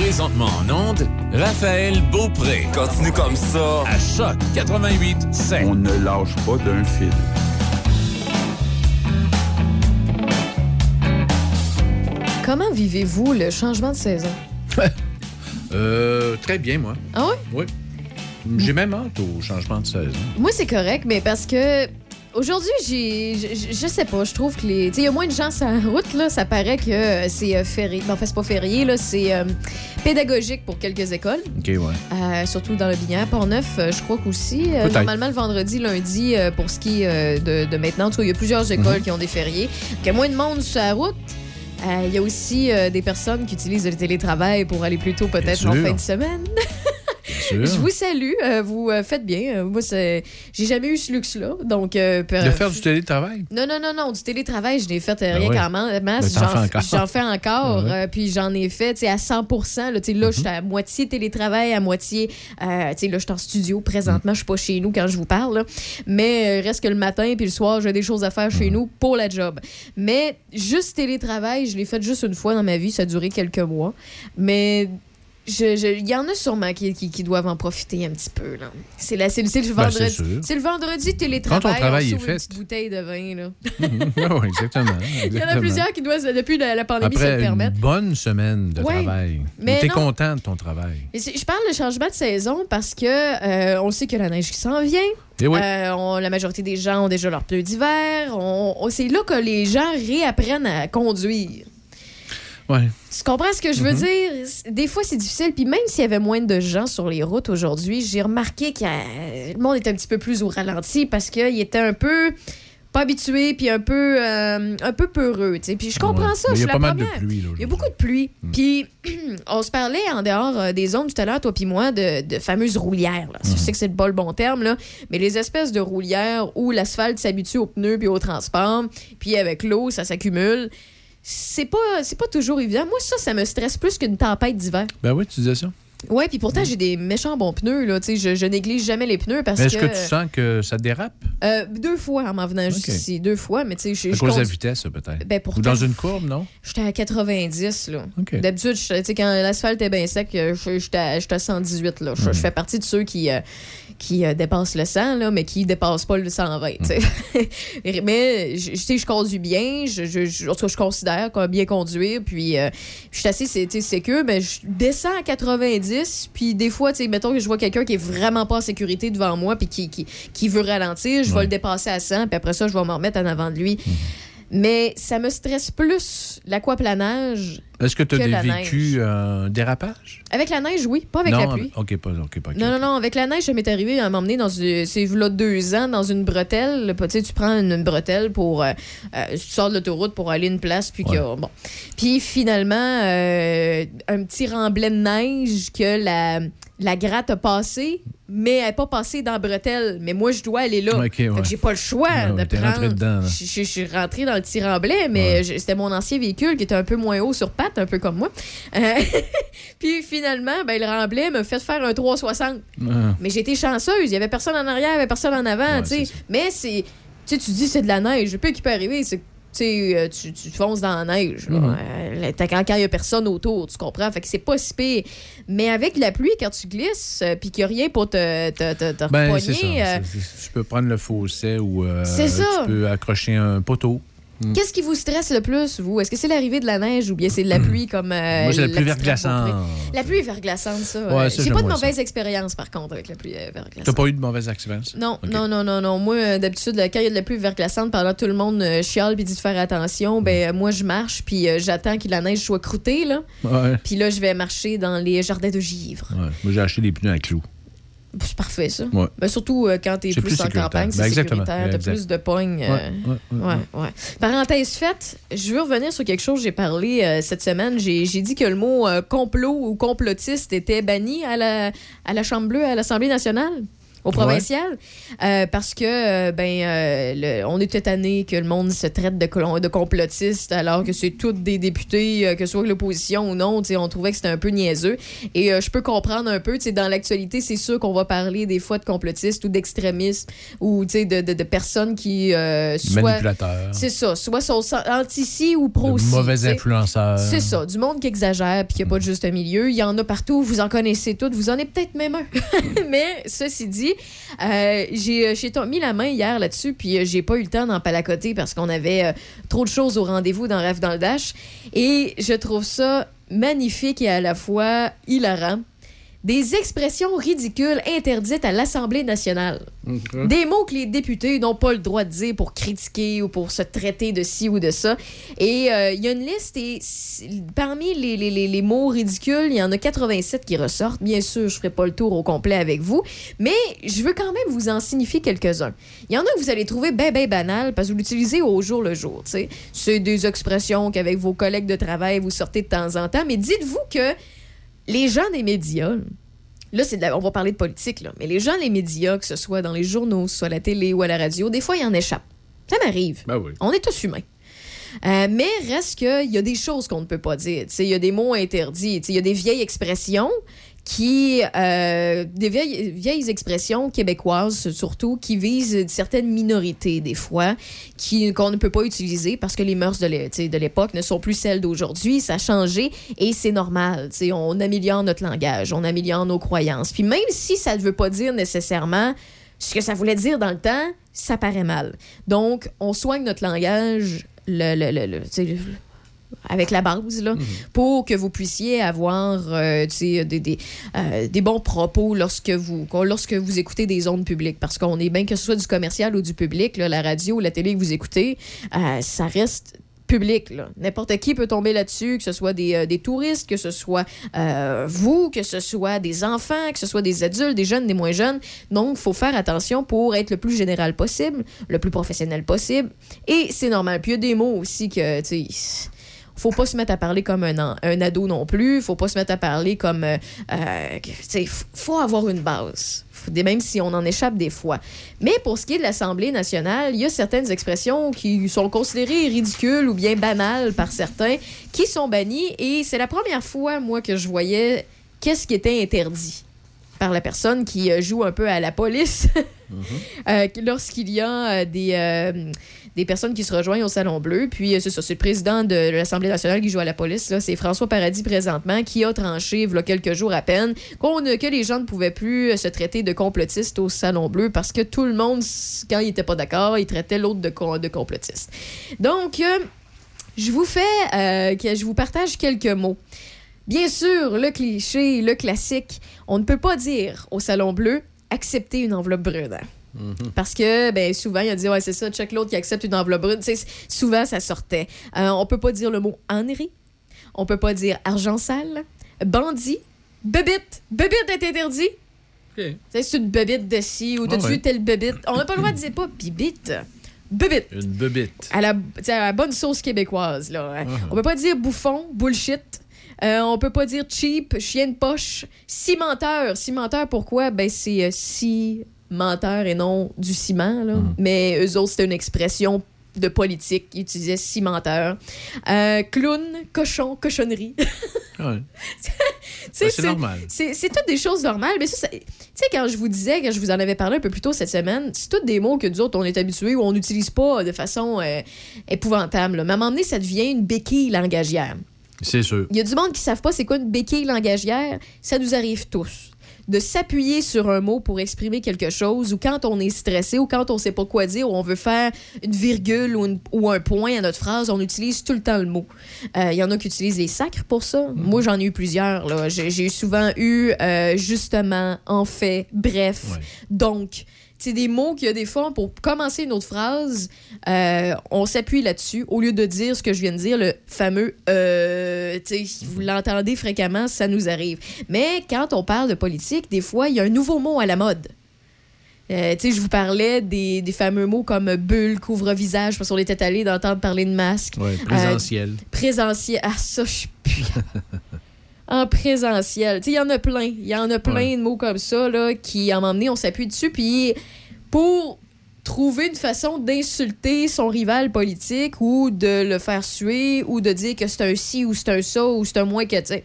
Présentement en onde, Raphaël Beaupré. Continue comme ça. À Choc 88 5. On ne lâche pas d'un fil. Comment vivez-vous le changement de saison? Euh, très bien, moi. Ah oui? Oui. J'ai même hâte au changement de saison. Moi, c'est correct, mais parce que aujourd'hui, j'ai. Je, je sais pas, je trouve que les. Tu sais, il y a moins de gens sur la route, là. Ça paraît que c'est euh, férié. Ben, en fait, c'est pas férié, là. C'est euh, pédagogique pour quelques écoles. OK, ouais. Euh, surtout dans le Binière. Port-Neuf, je crois qu'aussi. euh, normalement, le vendredi, lundi, pour ce qui est de, de maintenant. Il y a plusieurs écoles Mhm. qui ont des fériés. Donc, il y a moins de monde sur la route. Il y a aussi des personnes qui utilisent le télétravail pour aller plus tôt peut-être en fin de semaine. Sûr. Je vous salue. euh, vous euh, faites bien. Euh, moi, c'est- j'ai jamais eu ce luxe-là. Donc, euh, per- De faire du télétravail? non, non, non, non. Du télétravail, je l'ai fait Ben rien qu'en masse. Ben, J'en fais encore. j'en fais encore. Ben puis j'en ai fait à 100 Là, là je suis à moitié télétravail, à moitié. là, je suis en studio présentement. Je suis pas chez nous quand je vous parle. là. Mais reste que le matin puis le soir, j'ai des choses à faire chez nous pour la job. Mais juste télétravail, je l'ai fait juste une fois dans ma vie. Ça a duré quelques mois. Mais. Je- je- Il y en a sûrement qui, qui- qui doivent en profiter un petit peu. là. C'est la- c'est le, c'est le Ben, vendredi. c'est sûr. c'est le vendredi télétravail. Quand ton travail on est fait. Une petite bouteille de vin. Là. oui, exactement. Il y en a plusieurs qui doivent, depuis la, la pandémie, se Après le une permettre. bonne semaine de Ouais. travail. Mais Tu es content de ton travail. Je parle de changement de saison parce que euh, on sait que la neige qui s'en vient. Et oui. Euh, on- la majorité des gens ont déjà leurs pneus d'hiver. On- on- c'est là que les gens réapprennent à conduire. Ouais. Tu comprends ce que je veux Mhm. dire? Des fois, c'est difficile. Puis même s'il y avait moins de gens sur les routes aujourd'hui, j'ai remarqué que le monde était un petit peu plus au ralenti parce qu'il était un peu pas habitué puis un peu, euh, un peu peureux. tu sais. Puis je comprends Ouais. ça. Je suis la pas mal de première. pluie. Là, Il y a beaucoup de pluie. Mm. Puis, on se parlait en dehors euh, des zones tout à l'heure, toi puis moi, de, de fameuses roulières. là. Mm-hmm. Je sais que c'est pas le bon terme, là, mais les espèces de roulières où l'asphalte s'habitue aux pneus puis au transport, puis avec l'eau, ça s'accumule. C'est pas, c'est pas toujours évident. Moi, ça, ça me stresse plus qu'une tempête d'hiver. Ben oui, tu disais ça. Ouais, puis pourtant, j'ai des méchants bons pneus. Là, je, je néglige jamais les pneus parce Mais est-ce que. que tu sens que ça dérape? Euh, deux fois en m'en venant jusqu'ici. Deux fois, mais tu sais, je, À je cause de la vitesse, peut-être. Ben, Ou dans une courbe, non? J'étais à 90, là. D'habitude, quand l'asphalte est bien sec, euh, je- j'étais à, j'étais à 118, là. Je, je fais partie de ceux qui, euh, qui euh, dépassent le 100, là, mais qui dépassent pas le 120, tu sais. mais, je- sais, je conduis bien, je, je, je- en tout cas, je considère comme bien conduire, puis euh, je suis assez, sécure, mais je descends à 90, puis des fois, tu sais, mettons que je vois quelqu'un qui est vraiment pas en sécurité devant moi, puis qui, qui, qui veut ralentir, je Ouais. vais le dépasser à 100, puis après ça, je vais me remettre en avant de lui. Mais ça me stresse plus l'aquaplanage Est-ce que tu Que la as vécu un dérapage? avec la neige, oui, pas avec non, la pluie. OK, pas, pas. Non, non, non, avec la neige, ça m'est arrivé à m'emmener dans une, c'est là deux ans dans une bretelle. Tu sais, tu prends une, une bretelle pour. euh, euh, tu sors de l'autoroute pour aller à une place, puis a- Bon. Puis finalement, euh, un petit remblai de neige que la, la gratte a passé, mais elle n'est pas passée dans bretelle. Mais moi, je dois aller là. OK, Fait ouais. que j'ai pas le choix Ouais, ouais, de prendre. rentré dedans. Je, je- je suis rentrée dans le petit remblai, mais Ouais. je- c'était mon ancien véhicule qui était un peu moins haut sur pattes, un peu comme moi. Euh, puis finalement, ben, le remblai m'a fait faire un 360. Ah. Mais j'étais chanceuse. Il y avait personne en arrière, il y avait personne en avant. Ouais. Mais c'est. Tu sais, tu dis c'est de la neige. Le pire qui peut arriver, c'est que euh, tu, tu fonces dans la neige. là. Euh, t'as- quand il n'y a personne autour, tu comprends? Fait que c'est pas si pire. Mais avec la pluie, quand tu glisses, euh, puis qu'il n'y a rien pour te, te, te, te Ben, ça. euh, Tu peux prendre le fossé ou euh, tu peux accrocher un poteau. Qu'est-ce qui vous stresse le plus, vous? Est-ce que c'est l'arrivée de la neige ou bien c'est de la pluie comme. euh, Moi, c'est la pluie verglaçante. La pluie verglaçante, ça. Ouais, euh, ça, J'ai pas de mauvaise expérience, par contre, avec la pluie euh, verglaçante. T'as pas eu de mauvaise expérience? Non, non, non, non, non. Moi, euh, d'habitude, là, quand il y a de la pluie verglaçante, pendant que tout le monde euh, chiale puis dit de faire attention, ben euh, moi, je marche puis euh, j'attends que la neige soit croûtée, là. Puis là, je vais marcher dans les jardins de givre. Ouais. Moi, j'ai acheté des pneus à clous. C'est parfait, ça. Ouais. Ben, surtout euh, quand t'es plus, plus en campagne, c'est Ben, sécuritaire. T'as Exact. plus de pognes. euh, Ouais, ouais. Parenthèse faite, je veux revenir sur quelque chose que j'ai parlé euh, cette semaine. J'ai j'ai dit que le mot euh, complot ou complotiste était banni à la, à la Chambre bleue, à l'Assemblée nationale. Au provincial, euh, parce que euh, ben euh, le- on était tanné que le monde se traite de, de complotistes alors que c'est tous des députés, que ce soit l'opposition ou non, on trouvait que c'était un peu niaiseux. Et je peux comprendre un peu, tu sais, dans l'actualité, c'est sûr qu'on va parler des fois de complotistes ou d'extrémistes ou tu sais, de, de, de personnes qui soit c'est ça, soit sont anti-ci ou pro-ci. mauvais influenceurs. C'est ça, du monde qui exagère puis qui n'a pas de juste milieu. Il y en a partout, vous en connaissez toutes, vous en êtes peut-être même un. Mais ceci dit, euh, j'ai euh, mis la main hier là-dessus, puis euh, j'ai pas eu le temps d'en palacoter parce qu'on avait trop de choses au rendez-vous dans Rêve dans le Dash. Et je trouve ça magnifique et à la fois hilarant. Des expressions ridicules interdites à l'Assemblée nationale. Des mots que les députés n'ont pas le droit de dire pour critiquer ou pour se traiter de ci ou de ça. Et euh, il y a une liste et parmi les, les- les- les mots ridicules, il y en a 87 qui ressortent. Bien sûr, je ferai pas le tour au complet avec vous, mais je veux quand même vous en signifier quelques-uns. Il y en a que vous allez trouver ben ben banal parce que vous l'utilisez au jour le jour. C'est des expressions qu'avec vos collègues de travail vous sortez de temps en temps, mais dites-vous que les gens des médias, Là, c'est la- on va parler de politique, là. mais les gens, les médias, que ce soit dans les journaux, que ce soit à la télé ou à la radio, des fois, ils en échappent. Ça m'arrive. Ben oui. On est tous humains. Euh, mais reste qu'il y a des choses qu'on ne peut pas dire. Il y a des mots interdits. Il y a des vieilles expressions qui. euh, des vieilles, expressions québécoises, surtout, qui visent certaines minorités, des fois, qui- qu'on ne peut pas utiliser parce que les mœurs de l'époque ne sont plus celles d'aujourd'hui. Ça a changé et c'est normal. Tu sais, On améliore notre langage, on améliore nos croyances. Puis même si ça ne veut pas dire nécessairement ce que ça voulait dire dans le temps, ça paraît mal. Donc, on soigne notre langage le, le- avec la base, là, pour que vous puissiez avoir euh, sais, des, des, euh, des bons propos lorsque vous, lorsque vous écoutez des ondes publiques. Parce qu'on est bien que ce soit du commercial ou du public, là, la radio ou la télé que vous écoutez, euh, ça reste public. N'importe qui peut tomber là-dessus, que ce soit des, euh, des touristes, que ce soit euh, vous, que ce soit des enfants, que ce soit des adultes, des jeunes, des moins jeunes. Donc, il faut faire attention pour être le plus général possible, le plus professionnel possible. Et c'est normal. Puis il y a des mots aussi que, tu sais, faut pas se mettre à parler comme un, ado non plus. Faut pas se mettre à parler comme. euh, euh, faut avoir une base. Même si on en échappe des fois. Mais pour ce qui est de l'Assemblée nationale, il y a certaines expressions qui sont considérées ridicules ou bien banales par certains qui sont bannies. Et c'est la première fois, moi, que je voyais qu'est-ce qui était interdit par la personne qui euh, joue un peu à la police Euh, lorsqu'il y a euh, des, euh, des personnes qui se rejoignent au Salon Bleu. Puis, euh, c'est ça, c'est le président de l'Assemblée nationale qui joue à la police. C'est François Paradis présentement qui a tranché, il y a quelques jours à peine, qu'on que les gens ne pouvaient plus euh, se traiter de complotistes au Salon Bleu parce que tout le monde, quand il n'était pas d'accord, il traitait l'autre de, de. Donc, euh, je vous fais, je vous partage quelques mots. Bien sûr, le cliché, le classique, on ne peut pas dire au Salon Bleu accepter une enveloppe brune. Parce que ben, souvent, il a dit Ouais, c'est ça, check l'autre qui accepte une enveloppe brune. Souvent, ça sortait. Euh, on peut pas dire le mot ennerie. On peut pas dire argent sale, bandit, bébite. Bébite est interdit. OK. Tu sais, C'est une bébite de ci ou t'as-tu Ah ouais. telle bébite. On n'a pas le droit de dire pas bibite. Bébite Une bebite. à la, à bonne sauce québécoise. Là. hein. Uh-huh. On peut pas dire bouffon, bullshit. Euh, on peut pas dire cheap, chien de poche. Cimenteur. Cimenteur, pourquoi? Ben, c'est euh, cimenteur et non du ciment. Là. Mais eux autres, c'était une expression de politique. Ils utilisaient cimenteur. Euh, clown, cochon, cochonnerie. Ouais. Tu sais, Ben, c'est normal. c'est toutes des choses normales, mais ça, ça- tu sais, quand je vous disais, quand je vous en avais parlé un peu plus tôt cette semaine, c'est toutes des mots que nous autres, on est habitués ou on n'utilise pas de façon euh, épouvantable. là. Mais à un moment donné, ça devient une béquille langagière. C'est sûr. Il y a du monde qui ne savent pas c'est quoi une béquille langagière. Ça nous arrive tous. De s'appuyer sur un mot pour exprimer quelque chose, ou quand on est stressé, ou quand on sait pas quoi dire, ou on veut faire une virgule ou, une- ou un point à notre phrase, on utilise tout le temps le mot. Euh, Il y en a qui utilisent les sacres pour ça. Moi, j'en ai eu plusieurs. là. J'ai j'ai souvent eu euh, justement, en fait, bref, Ouais. donc. C'est des mots qu'il y a des fois, pour commencer une autre phrase, euh, on s'appuie là-dessus au lieu de dire ce que je viens de dire, le fameux euh, vous l'entendez fréquemment, ça nous arrive. Mais quand on parle de politique, des fois, il y a un nouveau mot à la mode. Euh, je vous parlais des, des fameux mots comme bulle, couvre-visage, parce qu'on était allé d'entendre parler de masque. Ouais, présentiel. Présentiel. Ah, ça, je suis. en présentiel. Il y en a plein. Il y en a plein de mots comme ça, là, qui, à un moment donné, on s'appuie dessus. Puis pour trouver une façon d'insulter son rival politique ou de le faire suer ou de dire que c'est un ci ou c'est un ça ou c'est un moins que, tu sais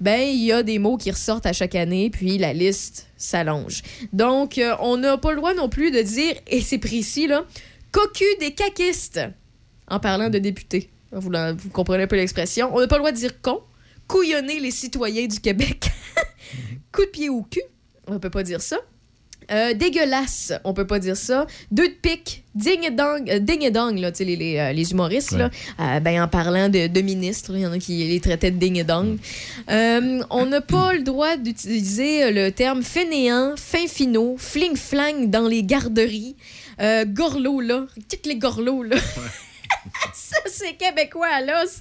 ben il y a des mots qui ressortent à chaque année, puis la liste s'allonge. Donc, euh, on n'a pas le droit non plus de dire, et c'est précis, là, cocu des caquistes, en parlant de députés. Vous, vous comprenez un peu l'expression. On n'a pas le droit de dire con, couillonner les citoyens du Québec, coup de pied au cul, on ne peut pas dire ça. Euh, dégueulasse, on peut pas dire ça. Deux de pique, ding et dong, euh, ding et là, les, les, euh, les humoristes, là, ben, en parlant de, de ministres, il y en a qui les traitaient de ding et dong. on n'a pas le droit d'utiliser le terme fainéant, fin finaux, fling-flang dans les garderies, gorlot, là, toutes les gorlots, là. ça, c'est québécois à l'os.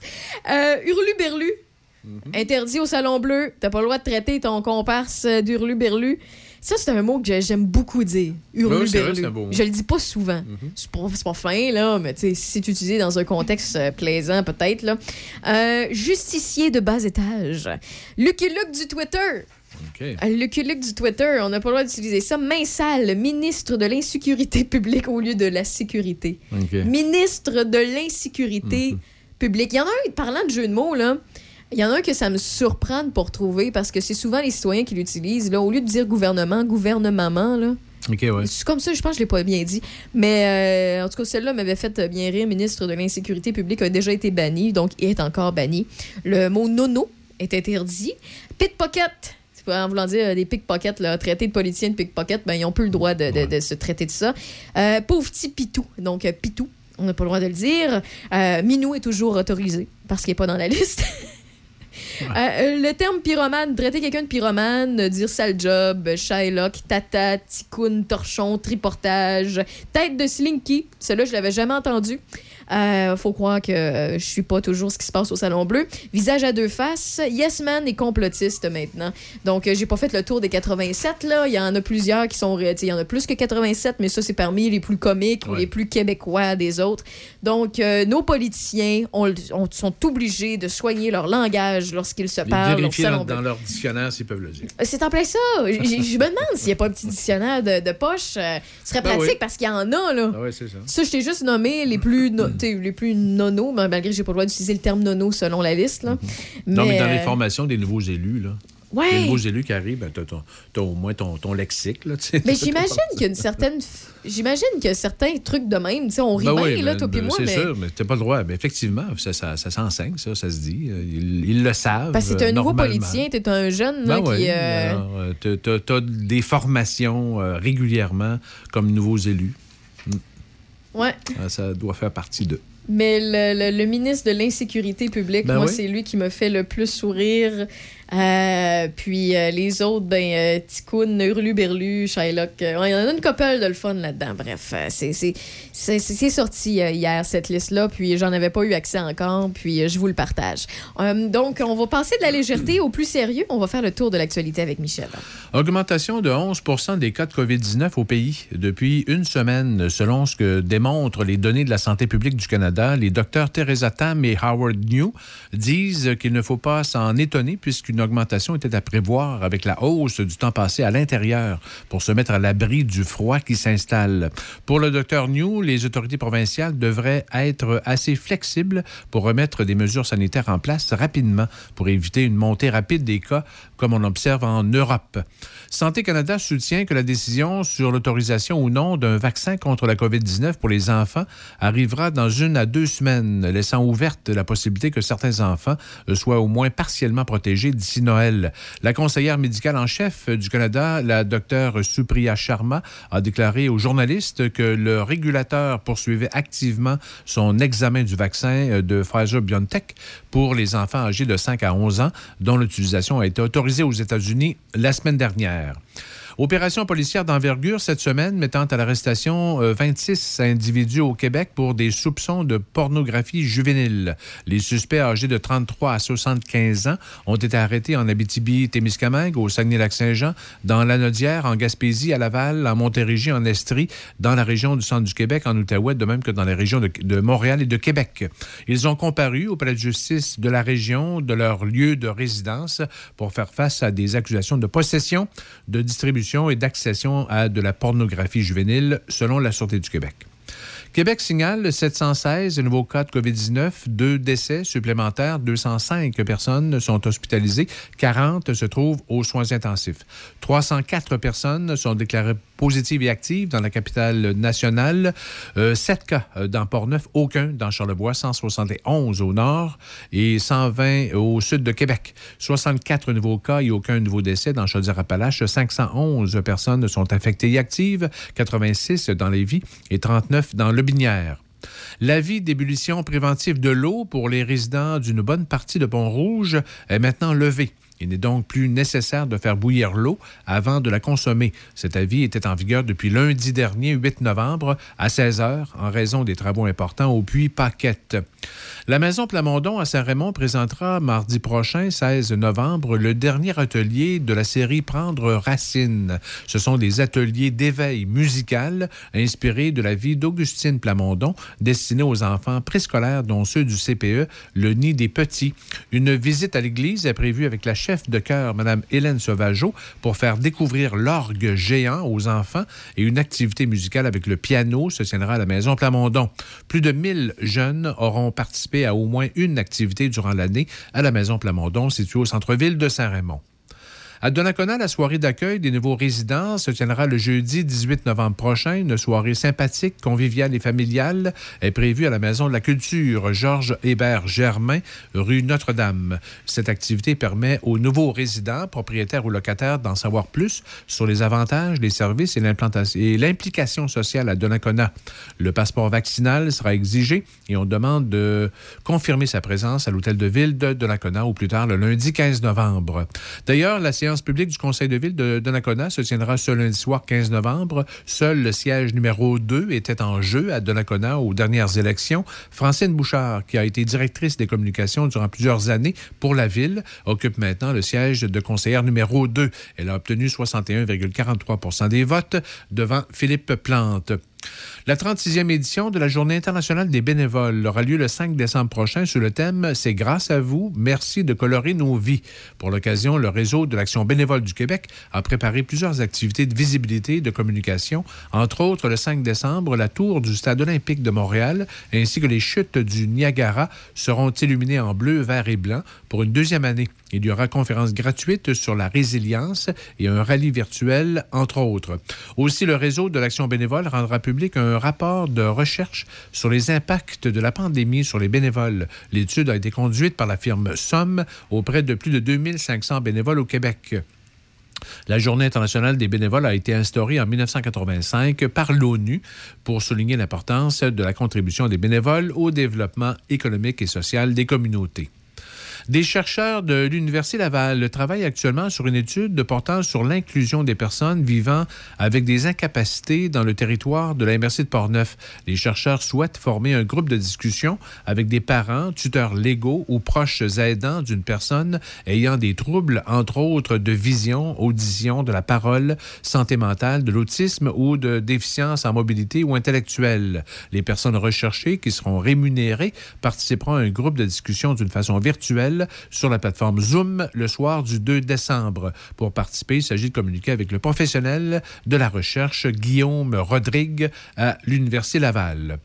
Hurlu-berlu. Mm-hmm. Interdit au Salon Bleu. T'as pas le droit de traiter ton comparse d'hurlu-berlu. Ça, c'est un mot que j'aime beaucoup dire. Hurlu Je le dis pas souvent. Mhm. C'est pas, fin, là, mais si c'est utilisé dans un contexte euh, plaisant, peut-être. là. Euh, justicier de bas étage. Lucky Luke du Twitter. Okay. Euh, Lucky Luke du Twitter, on n'a pas le droit d'utiliser ça. Main sale, ministre de l'insécurité publique au lieu de la sécurité. Ministre de l'insécurité mhm. publique. Il y en a un, parlant de jeu de mots, là. Il y en a un que ça me surprend pour trouver parce que c'est souvent les citoyens qui l'utilisent. Là, au lieu de dire gouvernement, gouvernement, là. OK, ouais. C'est comme ça, je pense que je l'ai pas bien dit. Mais euh, en tout cas, celle-là m'avait fait bien rire. ministre de l'Insécurité publique a déjà été banni, donc il est encore banni. Le mot nono est interdit. Pickpocket, en voulant dire euh, des pickpockets, là, traités de politiciens de pickpocket, ben, ils n'ont plus le droit de, se traiter de ça. Euh, pauvre petit pitou, donc pitou, on n'a pas le droit de le dire. Minou est toujours autorisé parce qu'il n'est pas dans la liste. Euh, euh, le terme pyromane, traiter quelqu'un de pyromane, dire sale job, Shylock, tata, ticoun, torchon, triportage, tête de slinky, celui-là, je l'avais jamais entendu. Euh, faut croire que euh, je suis pas toujours ce qui se passe au Salon Bleu. Visage à deux faces. Yes Man est complotiste maintenant. Donc, euh, j'ai pas fait le tour des 87, là. Il y en a plusieurs qui sont. Il y en a plus que 87, mais ça, c'est parmi les plus comiques ou les plus québécois des autres. Donc, nos politiciens sont obligés de soigner leur langage lorsqu'ils se parlent au Salon dans, dans leur dictionnaire s'ils peuvent le dire. C'est en plein ça. je me demande s'il n'y a pas un petit dictionnaire de, poche. ce serait ben pratique parce qu'il y en a, là. Ah oui, c'est ça. Ça, je t'ai juste nommé les plus les plus nono, malgré que j'ai pas le droit d'utiliser le terme nono selon la liste. Là. mais, non, mais dans les euh, formations des nouveaux élus, là. Ouais. Les nouveaux élus qui arrivent, ben, tu as, au moins ton, ton lexique. Là, mais j'imagine qu'il y a une certaine. J'imagine que certains trucs de même, on rit ben bien, là, toi et moi. C'est sûr, mais tu pas le droit. Mais effectivement, ça, ça, ça s'enseigne, ça, ça se dit. Euh, ils, le savent. Parce que tu es un nouveau politicien, tu es un jeune là, ben qui. Euh... tu as, des formations euh, régulièrement comme nouveaux élus. Ouais. Ah, ça doit faire partie d'eux. Mais le, ministre de l'Insécurité publique, ben moi, c'est lui qui me fait le plus sourire. Euh, puis euh, les autres, ben, euh, Ticoun, Hurlu-Berlu, Shylock. Il y en a une couple de le fun là-dedans. Bref, c'est sorti hier, cette liste-là. Puis j'en avais pas eu accès encore. Puis je vous le partage. donc, on va passer de la légèreté au plus sérieux. On va faire le tour de l'actualité avec Michel. Augmentation de 11% des cas de COVID-19 au pays depuis une semaine, selon ce que démontrent les données de la santé publique du Canada. Les docteurs Teresa Tam et Howard New disent qu'il ne faut pas s'en étonner puisqu'une augmentation était à prévoir avec la hausse du temps passé à l'intérieur pour se mettre à l'abri du froid qui s'installe. Pour le docteur New, les autorités provinciales devraient être assez flexibles pour remettre des mesures sanitaires en place rapidement pour éviter une montée rapide des cas comme on observe en Europe. Santé Canada soutient que la décision sur l'autorisation ou non d'un vaccin contre la COVID-19 pour les enfants arrivera dans une à deux semaines, laissant ouverte la possibilité que certains enfants soient au moins partiellement protégés d'ici Noël. La conseillère médicale en chef du Canada, la docteure Supriya Sharma, a déclaré aux journalistes que le régulateur poursuivait activement son examen du vaccin de Pfizer-BioNTech pour les enfants âgés de 5 à 11 ans, dont l'utilisation a été autorisée aux États-Unis la semaine dernière. Lambert. Opération policière d'envergure cette semaine mettant à l'arrestation 26 euh, individus au Québec pour des soupçons de pornographie juvénile. Les suspects âgés de 33 à 75 ans ont été arrêtés en Abitibi-Témiscamingue, au Saguenay-Lac-Saint-Jean, dans l'Anodière, en Gaspésie, à Laval, en Montérégie, en Estrie, dans la région du centre du Québec, en Outaouais, de même que dans les régions de Montréal et de Québec. Ils ont comparu au palais de justice de la région de leur lieu de résidence pour faire face à des accusations de possession, de distribution et d'accession à de la pornographie juvénile, selon la Sûreté du Québec. Québec signale 716 nouveaux cas de COVID-19, deux décès supplémentaires, 205 personnes sont hospitalisées, 40 se trouvent aux soins intensifs. 304 personnes sont déclarées positives et actives dans la capitale nationale, euh, 7 cas dans Port-Neuf, aucun dans Charlevoix, 171 au nord et 120 au sud de Québec. 64 nouveaux cas et aucun nouveau décès dans Chaudière-Appalaches. 511 personnes sont infectées et actives, 86 dans Lévis et 39 dans le Binière. L'avis d'ébullition préventive de l'eau pour les résidents d'une bonne partie de Pont-Rouge est maintenant levé. Il n'est donc plus nécessaire de faire bouillir l'eau avant de la consommer. Cet avis était en vigueur depuis lundi dernier, 8 novembre, à 16 heures, en raison des travaux importants au puits Paquette. La Maison Plamondon à Saint-Raymond présentera mardi prochain, 16 novembre, le dernier atelier de la série Prendre racine. Ce sont des ateliers d'éveil musical inspirés de la vie d'Augustine Plamondon, destinés aux enfants préscolaires, dont ceux du CPE, le Nid des Petits. Une visite à l'église est prévue avec la chef de chœur, Mme Hélène Sauvageau, pour faire découvrir l'orgue géant aux enfants et une activité musicale avec le piano se tiendra à la Maison Plamondon. Plus de 1000 jeunes auront participé à au moins une activité durant l'année à la Maison Plamondon, située au centre-ville de Saint-Raymond. À Donnacona, la soirée d'accueil des nouveaux résidents se tiendra le jeudi 18 novembre prochain. Une soirée sympathique, conviviale et familiale est prévue à la Maison de la Culture Georges Hébert Germain, rue Notre-Dame. Cette activité permet aux nouveaux résidents, propriétaires ou locataires, d'en savoir plus sur les avantages, les services et l'implication sociale à Donnacona. Le passeport vaccinal sera exigé et on demande de confirmer sa présence à l'hôtel de ville de Donnacona au plus tard le lundi 15 novembre. D'ailleurs, la séance publique du Conseil de ville de Donnacona se tiendra ce lundi soir 15 novembre. Seul le siège numéro 2 était en jeu à Donnacona aux dernières élections. Francine Bouchard, qui a été directrice des communications durant plusieurs années pour la ville, occupe maintenant le siège de conseillère numéro 2. Elle a obtenu 61,43 des votes devant Philippe Plante. La 36e édition de la Journée internationale des bénévoles aura lieu le 5 décembre prochain sous le thème C'est grâce à vous, merci de colorer nos vies. Pour l'occasion, le réseau de l'Action bénévole du Québec a préparé plusieurs activités de visibilité et de communication, entre autres le 5 décembre, la tour du Stade olympique de Montréal ainsi que les chutes du Niagara seront illuminées en bleu, vert et blanc pour une deuxième année. Il y aura conférence gratuite sur la résilience et un rallye virtuel, entre autres. Aussi, le réseau de l'Action bénévole rendra public un rapport de recherche sur les impacts de la pandémie sur les bénévoles. L'étude a été conduite par la firme Somme auprès de plus de 2500 bénévoles au Québec. La Journée internationale des bénévoles a été instaurée en 1985 par l'ONU pour souligner l'importance de la contribution des bénévoles au développement économique et social des communautés. Des chercheurs de l'Université Laval travaillent actuellement sur une étude portant sur l'inclusion des personnes vivant avec des incapacités dans le territoire de la MRC de Portneuf. Les chercheurs souhaitent former un groupe de discussion avec des parents, tuteurs légaux ou proches aidants d'une personne ayant des troubles, entre autres de vision, audition, de la parole, santé mentale, de l'autisme ou de déficience en mobilité ou intellectuelle. Les personnes recherchées qui seront rémunérées participeront à un groupe de discussion d'une façon virtuelle sur la plateforme Zoom le soir du 2 décembre. Pour participer, il s'agit de communiquer avec le professionnel de la recherche, Guillaume Rodrigue, à l'Université Laval.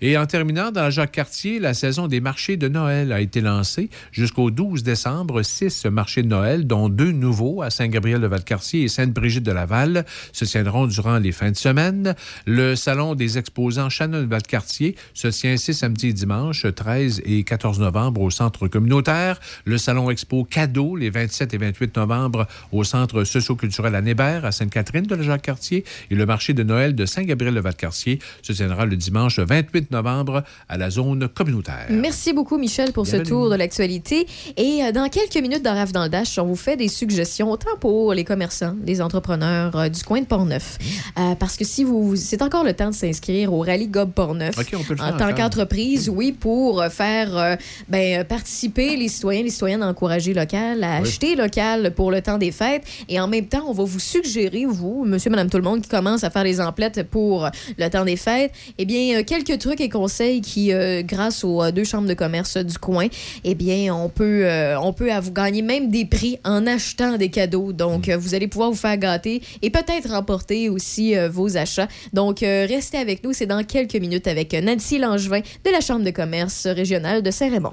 Et en terminant, dans Jacques-Cartier, la saison des marchés de Noël a été lancée jusqu'au 12 décembre. Six marchés de Noël, dont deux nouveaux à Saint-Gabriel-de-Valcartier et Sainte-Brigitte-de-Laval, se tiendront durant les fins de semaine. Le Salon des exposants Shannon-Valcartier se tient ces samedis et dimanches 13 et 14 novembre au Centre communautaire Le Salon Expo Cadeau les 27 et 28 novembre au Centre socio-culturel à Nébert, à Sainte-Catherine de la Jacques-Cartier et le marché de Noël de Saint-Gabriel-de-Val-Cartier se tiendra le dimanche 28 novembre à la zone communautaire. Merci beaucoup, Michel, pour ce Bienvenue. tour de l'actualité. Et euh, dans quelques minutes dans Raf dans le Dash, on vous fait des suggestions autant pour les commerçants, les entrepreneurs euh, du coin de Portneuf. Euh, parce que si vous. C'est encore le temps de s'inscrire au Rallye Gob Portneuf. OK, on peut le En tant qu'entreprise, oui, pour euh, faire euh, ben, euh, participer les citoyens, les citoyennes à encourager local, à Oui. acheter local pour le temps des fêtes. Et en même temps, on va vous suggérer, vous, monsieur, madame, tout le monde qui commence à faire les emplettes pour euh, le temps des fêtes, eh bien, euh, quelques trucs et conseils qui, euh, grâce aux euh, deux chambres de commerce du coin, eh bien, on peut, euh, on peut à vous gagner même des prix en achetant des cadeaux. Donc, euh, vous allez pouvoir vous faire gâter et peut-être remporter aussi euh, vos achats. Donc, euh, restez avec nous. C'est dans quelques minutes avec Nancy Langevin de la Chambre de commerce régionale de Saint-Raymond.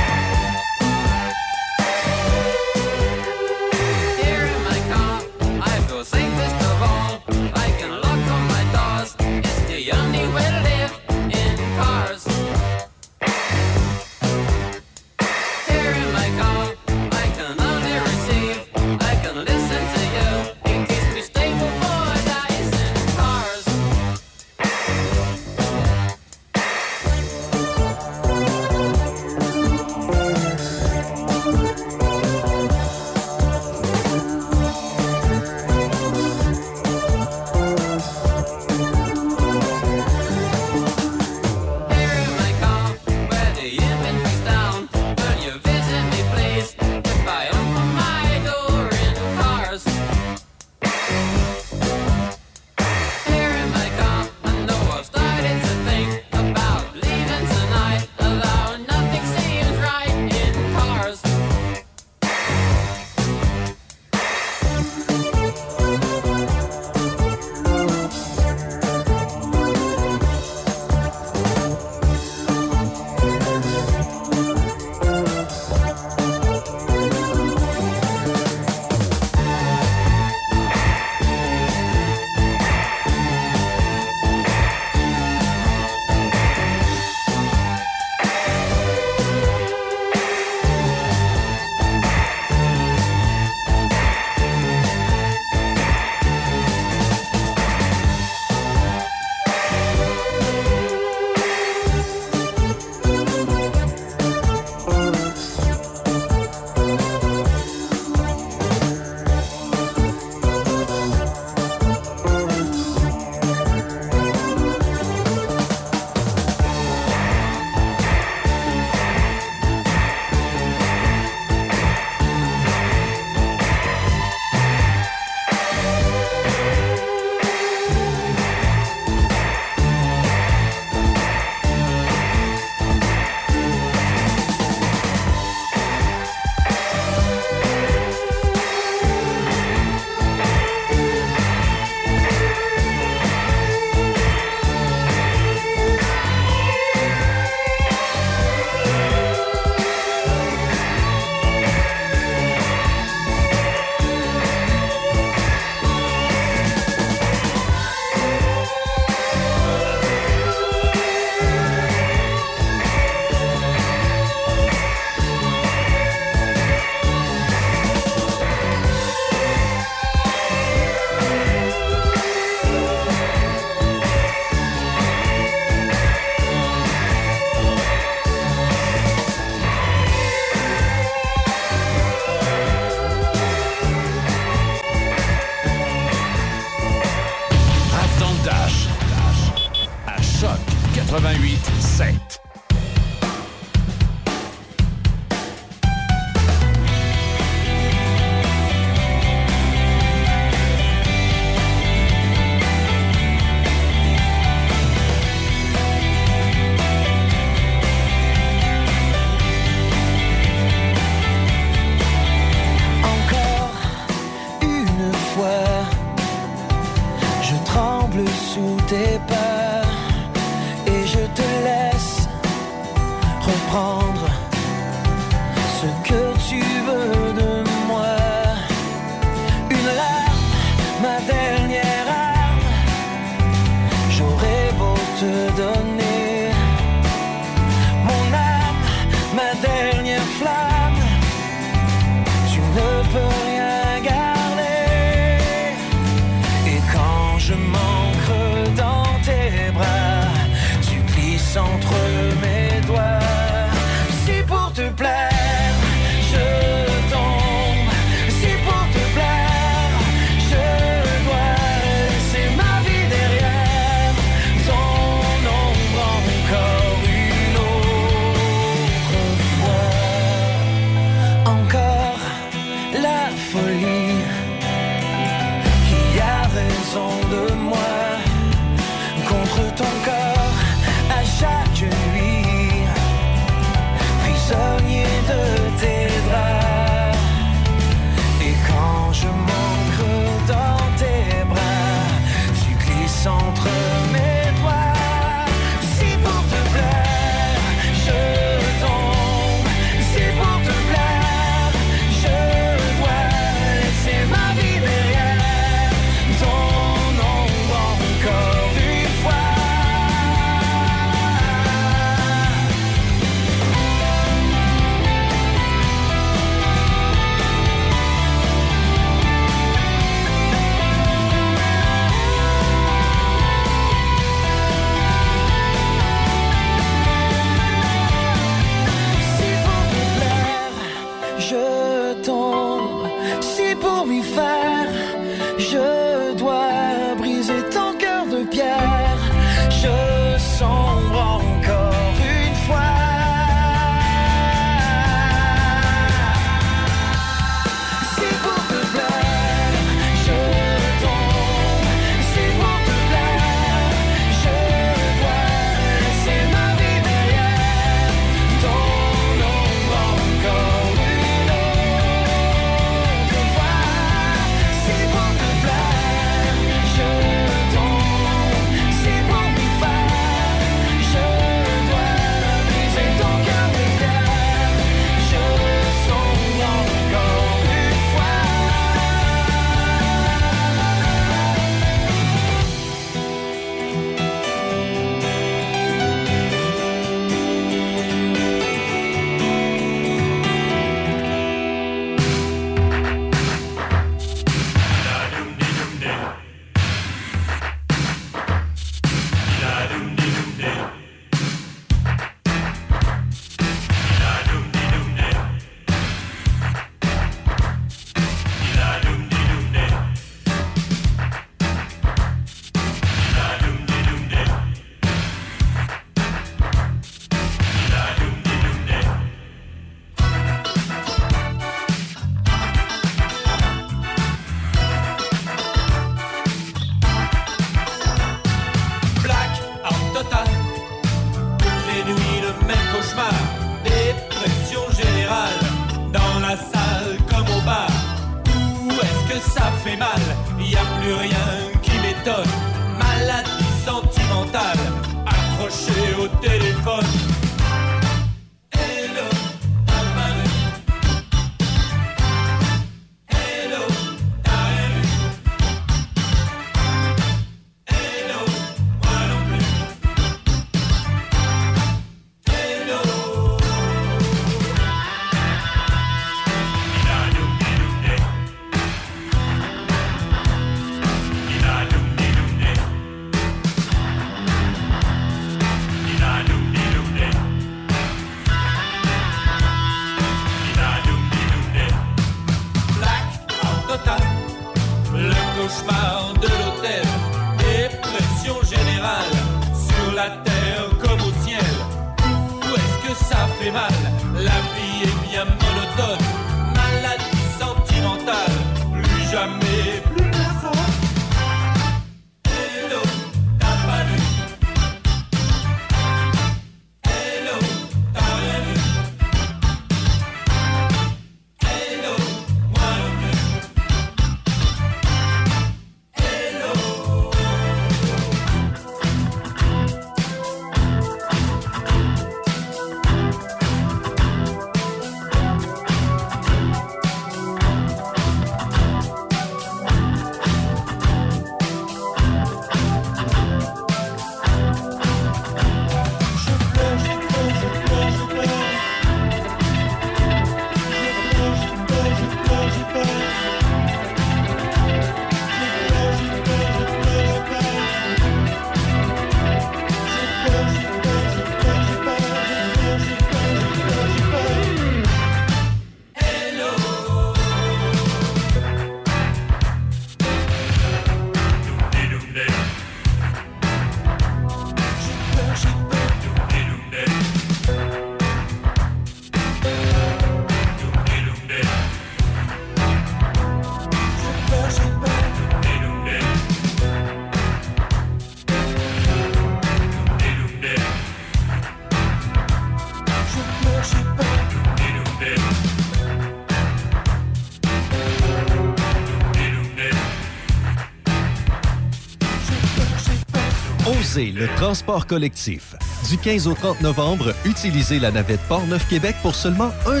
Le transport collectif. Du 15 au 30 novembre, utilisez la navette Port-Neuf-Québec pour seulement 1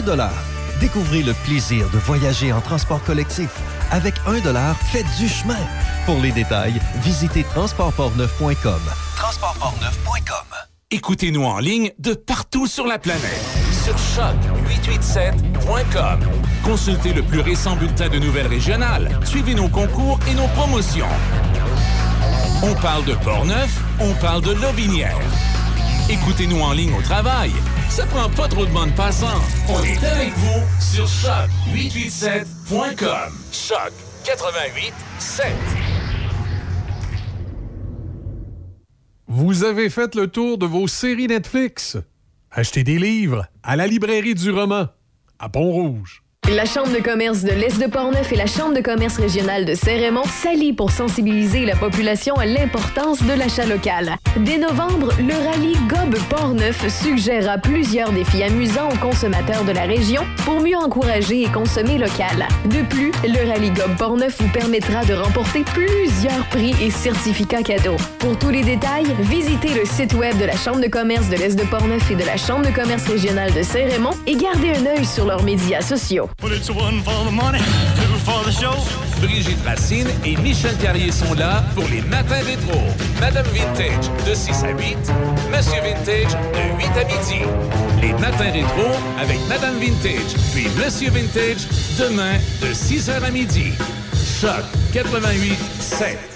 Découvrez le plaisir de voyager en transport collectif. Avec 1 faites du chemin. Pour les détails, visitez transportportneuf.com. Transportportneuf.com. Écoutez-nous en ligne de partout sur la planète. Sur choc887.com. Consultez le plus récent bulletin de nouvelles régionales. Suivez nos concours et nos promotions. On parle de Portneuf, on parle de Lobinière. Écoutez-nous en ligne au travail. Ça prend pas trop de bande passante. On est avec vous sur choc887.com. Choc 88.7. Vous avez fait le tour de vos séries Netflix. Achetez des livres à la librairie du roman, à Pont-Rouge. La Chambre de commerce de l'Est de Portneuf et la Chambre de commerce régionale de Saint-Raymond s'allient pour sensibiliser la population à l'importance de l'achat local. Dès novembre, le rallye Gob Portneuf suggérera plusieurs défis amusants aux consommateurs de la région pour mieux encourager et consommer local. De plus, le rallye Gob Portneuf vous permettra de remporter plusieurs prix et certificats cadeaux. Pour tous les détails, visitez le site web de la Chambre de commerce de l'Est de Portneuf et de la Chambre de commerce régionale de Saint-Raymond et gardez un œil sur leurs médias sociaux. Brigitte Racine et Michel Carrier sont là pour les matins rétro. Madame Vintage de 6 à 8, Monsieur Vintage de 8 à midi. Les matins rétro avec Madame Vintage puis Monsieur Vintage demain de 6h à midi. Choc 88 7.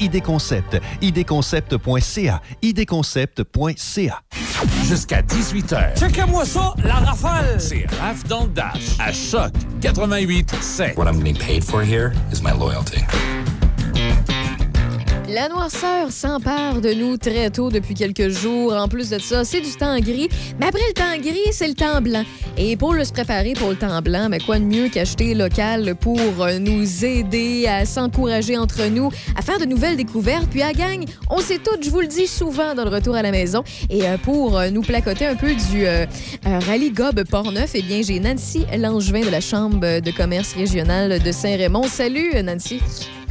ID Concept. idconcept.ca. idconcept.ca. Jusqu'à 18h. Checkez-moi ça, la rafale! C'est Raph dans le Dash à Choc 88 7. What I'm being paid for here is my loyalty. La noirceur s'empare de nous très tôt depuis quelques jours. En plus de ça, c'est du temps gris. Mais après le temps gris, c'est le temps blanc. Et pour se préparer pour le temps blanc, mais quoi de mieux qu'acheter local pour euh, nous aider à s'encourager entre nous, à faire de nouvelles découvertes? Puis à gang, on sait tout, je vous le dis souvent dans le retour à la maison. Et euh, pour euh, nous placoter un peu du rallye Gob Portneuf, eh bien, j'ai Nancy Langevin de la Chambre de commerce régionale de Saint-Raymond. Salut, Nancy.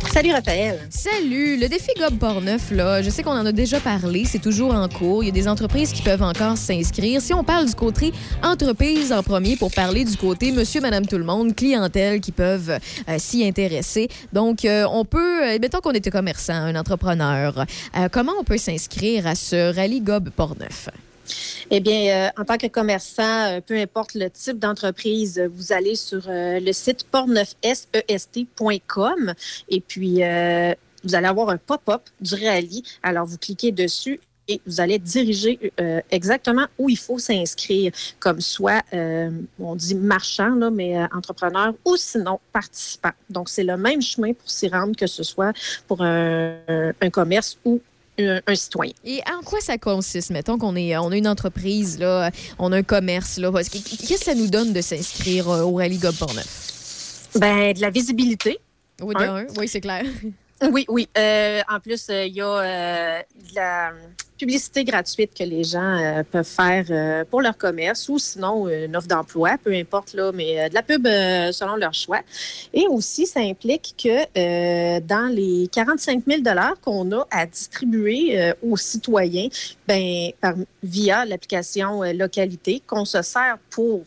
Salut Raphaël. Salut! Le défi Gob Portneuf, là, je sais qu'on en a déjà parlé, c'est toujours en cours. Il y a des entreprises qui peuvent encore s'inscrire. Si on parle du côté entreprise en premier pour parler du côté monsieur, madame, tout le monde, clientèle qui peuvent euh, s'y intéresser. Donc, euh, on peut, euh, mettons qu'on était commerçant, un entrepreneur, comment on peut s'inscrire à ce rallye Gob Portneuf? Eh bien, euh, en tant que commerçant, euh, peu importe le type d'entreprise, euh, vous allez sur le site portneufsest.com et puis vous allez avoir un pop-up du rallye. Alors, vous cliquez dessus et vous allez euh, exactement où il faut s'inscrire, comme soit, on dit marchand, là, mais entrepreneur ou sinon participant. Donc, c'est le même chemin pour s'y rendre, que ce soit pour un, un commerce ou un, un citoyen. Et en quoi ça consiste? Mettons qu'on est, on a une entreprise, là, on a un commerce. là. Qu'est-ce que ça nous donne de s'inscrire euh, au rallye Gob Portneuf? Ben, de la visibilité. Oui, oui c'est clair. Oui, oui. Euh, en plus, euh, il y a euh, de la publicité gratuite que les gens euh, peuvent faire euh, pour leur commerce ou sinon une offre d'emploi, peu importe, là, mais euh, de la pub selon leur choix. Et aussi, ça implique que dans les 45 000 qu'on a à distribuer aux citoyens, ben, via l'application Localité, qu'on se sert pour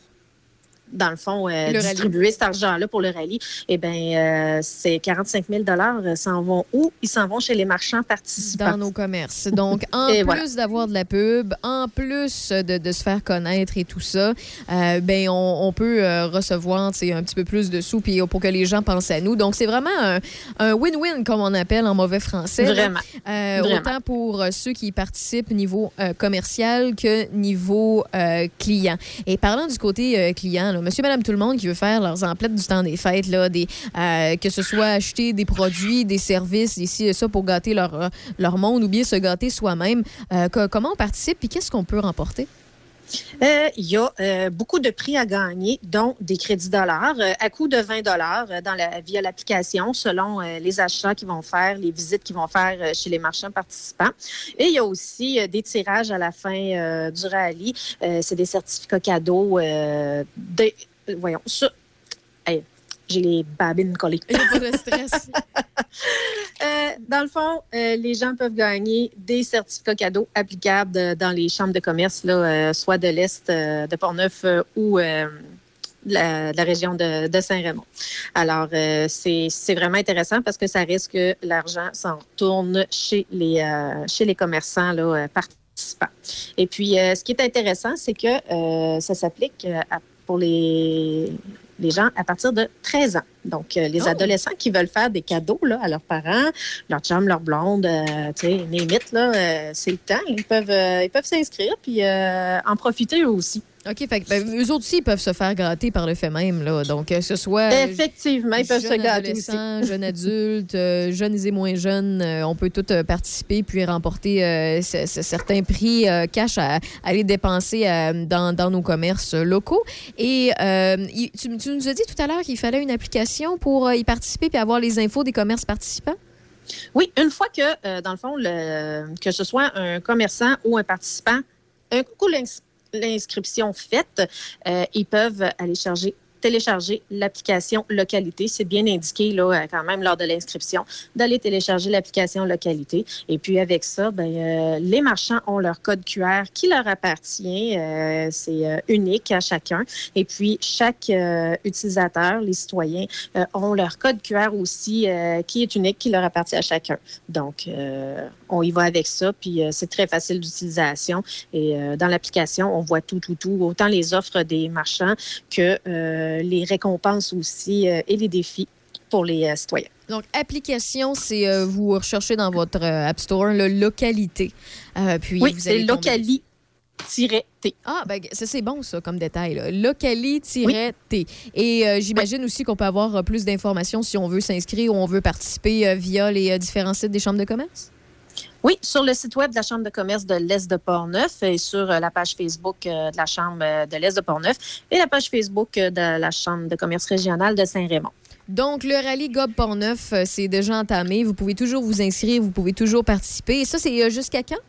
dans le fond, euh, Le rallye. distribuer cet argent-là pour le rallye, eh bien, euh, ces 45 000 euh, s'en vont où? Ils s'en vont chez les marchands participants. dans nos commerces. Donc, en plus voilà. d'avoir de la pub, en plus de, de se faire connaître et tout ça, euh, ben on, on peut euh, recevoir un petit peu plus de sous puis pour que les gens pensent à nous. Donc, c'est vraiment un win-win, comme on appelle en mauvais français. Vraiment. Euh, Vraiment. Autant pour euh, ceux qui y participent niveau commercial que niveau client. Et parlant du côté client, là, monsieur, madame, tout le monde qui veut faire leurs emplettes du temps des fêtes, euh, que ce soit acheter des produits, des services, ici et ça, pour gâter leur, euh, leur monde ou bien se gâter soi-même. Euh, co- comment on participe et qu'est-ce qu'on peut remporter? Euh, Il y a euh, beaucoup de prix à gagner, dont des crédits dollars euh, à coût de 20 dollars la, via l'application, selon euh, les achats qu'ils vont faire, les visites qu'ils vont faire euh, chez les marchands participants. Et il y a aussi euh, des tirages à la fin euh, du rallye. Euh, C'est des certificats cadeaux. euh, de- euh, voyons, ça. Hey, j'ai les babines collées. Il n'y a pas de stress. Euh, dans le fond, euh, les gens peuvent gagner des certificats cadeaux applicables de- dans les chambres de commerce, là, euh, soit de l'Est euh, de Portneuf euh, ou euh, de la, de la région de, de Saint-Raymond. Alors, euh, c'est vraiment intéressant parce que ça risque que l'argent s'en retourne chez les, euh, chez les commerçants là, euh, participants. Et puis, euh, ce qui est intéressant, c'est que euh, ça s'applique euh, pour les, les gens à partir de 13 ans. Donc, euh, les Oh. adolescents qui veulent faire des cadeaux là, à leurs parents, leur chum, leur blonde, euh, tu sais, limite, là, euh, c'est le temps. Ils peuvent euh, ils peuvent s'inscrire puis en profiter eux aussi. OK, fait que, ben, eux autres aussi, ils peuvent se faire gâter par le fait même. Là. Donc, que ce soit. euh, Effectivement, ils peuvent se jeunes gâter aussi. adolescents, jeunes adultes, euh, jeunes et moins jeunes, euh, on peut tous euh, participer puis remporter ce- ce- certains prix cash à, à aller dépenser dans, dans nos commerces locaux. Et tu, tu nous as dit tout à l'heure qu'il fallait une application pour y participer puis avoir les infos des commerces participants? Oui, une fois que, dans le fond, le- que ce soit un commerçant ou un participant, un coup l'inscription faite, euh, ils peuvent aller charger télécharger l'application localité. C'est bien indiqué là, euh, quand même lors de l'inscription d'aller télécharger l'application localité. Et puis avec ça, ben, euh, les marchands ont leur code QR qui leur appartient. Euh, c'est euh, unique à chacun. Et puis chaque euh, utilisateur, les citoyens, euh, ont leur code QR aussi qui est unique, qui leur appartient à chacun. Donc, on y va avec ça, puis c'est très facile d'utilisation. Et dans l'application, on voit tout, tout, tout, autant les offres des marchands que les récompenses aussi euh, et les défis pour les euh, citoyens. Donc, application, c'est euh, vous recherchez dans votre euh, App Store le localité. Euh, puis oui, vous c'est tomber- locali-t. Ah, ben, ça, c'est bon, ça, comme détail. Locali-T. Et euh, j'imagine aussi qu'on peut avoir euh, plus d'informations si on veut s'inscrire ou on veut participer euh, via les euh, différents sites des chambres de commerce? Oui, sur le site web de la Chambre de commerce de l'Est de Portneuf et sur euh, la page Facebook euh, de la Chambre euh, de l'Est de Portneuf et la page Facebook de la Chambre de commerce régionale de Saint-Raymond. Donc, le rallye Gob Portneuf, c'est déjà entamé. Vous pouvez toujours vous inscrire, vous pouvez toujours participer. Et ça, c'est jusqu'à quand?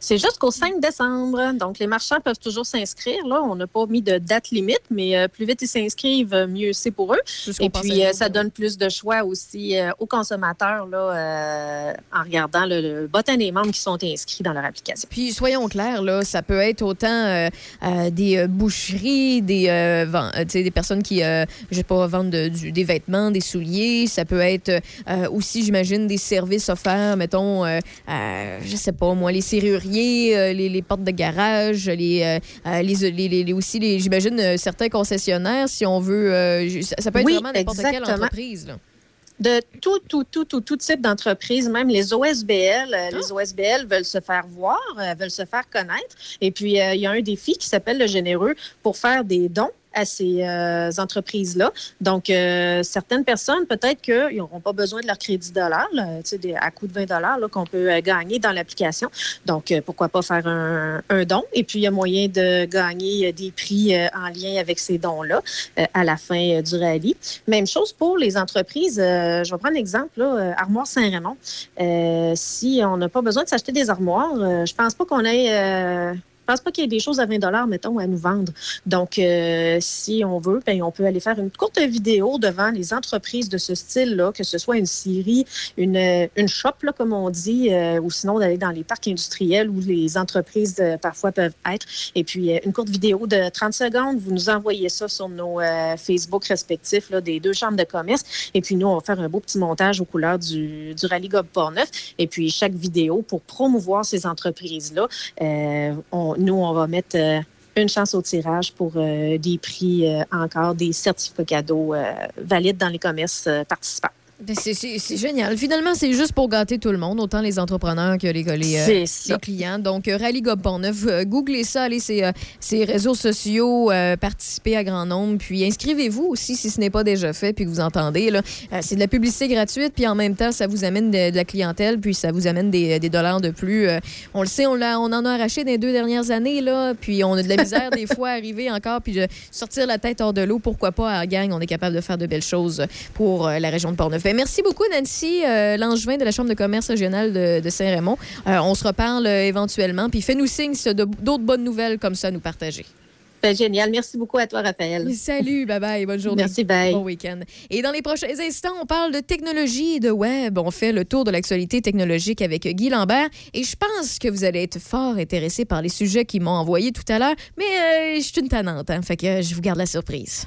C'est jusqu'au 5 décembre. Donc, les marchands peuvent toujours s'inscrire. Là, on n'a pas mis de date limite, mais euh, plus vite ils s'inscrivent, euh, mieux c'est pour eux. Et puis, euh, ça donne plus de choix aussi euh, aux consommateurs là, en regardant le, le bottin des membres qui sont inscrits dans leur application. Puis soyons clairs, là, ça peut être autant des boucheries, des, des personnes qui, je sais pas, vendent de- du- des vêtements, des souliers. Ça peut être aussi, j'imagine, des services offerts, mettons, je sais pas, moi, les serruriers, euh, les, les portes de garage, les, euh, euh, les, les- les- aussi, les, j'imagine, certains concessionnaires, si on veut. ça, ça peut être Oui, vraiment n'importe quelle entreprise. Là. de tout, tout, tout, tout, tout type d'entreprise, même les OSBL. Les OSBL veulent se faire voir, veulent se faire connaître. Et puis, euh, il y a un défi qui s'appelle le généreux pour faire des dons à ces euh, entreprises-là. Donc, euh, certaines personnes, peut-être qu'ils n'auront pas besoin de leur crédit dollar, là, à coût de 20 dollars qu'on peut euh, gagner dans l'application. Donc, euh, pourquoi pas faire un, un don? Et puis, il y a moyen de gagner euh, des prix en lien avec ces dons-là à la fin du rallye. Même chose pour les entreprises. Je vais prendre l'exemple, là, euh, Armoire Saint-Raymond. Si on n'a pas besoin de s'acheter des armoires, je pense pas qu'on ait... pense pas qu'il y ait des choses à 20 mettons, à nous vendre. Donc, euh, si on veut, ben, on peut aller faire une courte vidéo devant les entreprises de ce style-là, que ce soit une scierie, une, une shop, là, comme on dit, euh, ou sinon d'aller dans les parcs industriels où les entreprises euh, parfois peuvent être. Et puis, une courte vidéo de 30 secondes, vous nous envoyez ça sur nos Facebook respectifs là, des deux chambres de commerce. Et puis, nous, on va faire un beau petit montage aux couleurs du, du Rallye Gob Portneuf. Et puis, chaque vidéo, pour promouvoir ces entreprises-là, on- nous, on va mettre euh, une chance au tirage pour euh, des prix euh, encore, des certificats cadeaux valides dans les commerces participants. C'est- génial. Finalement, c'est juste pour gâter tout le monde, autant les entrepreneurs que les, les, euh, les clients. Donc, euh, Rallye Gob Portneuf, euh, googlez ça, allez ces, euh, ces réseaux sociaux, participez à grand nombre, puis inscrivez-vous aussi si ce n'est pas déjà fait, puis que vous entendez. c'est de la publicité gratuite, puis en même temps, ça vous amène de, de la clientèle, puis ça vous amène des, des dollars de plus. On le sait, on, en a arraché dans les deux dernières années, là, puis on a de la misère des fois à arriver encore, puis de sortir la tête hors de l'eau. Pourquoi pas, à la gang, on est capable de faire de belles choses pour la région de Portneuf. Merci beaucoup, Nancy euh, Langevin de la Chambre de commerce régionale de, de Saint-Raymond. Euh, on se reparle euh, éventuellement, puis fais-nous signe si d'autres bonnes nouvelles comme ça à nous partager. Ben, génial. Merci beaucoup à toi, Raphaël. Salut, bye bye, bonne journée. Merci, bye. Bon week-end. Et dans les prochains instants, on parle de technologie et de web. On fait le tour de l'actualité technologique avec Guy Lambert. Et je pense que vous allez être fort intéressé par les sujets qu'il m'a envoyés tout à l'heure. Mais euh, je suis une tannante, hein, fait que je vous garde la surprise.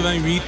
88 7.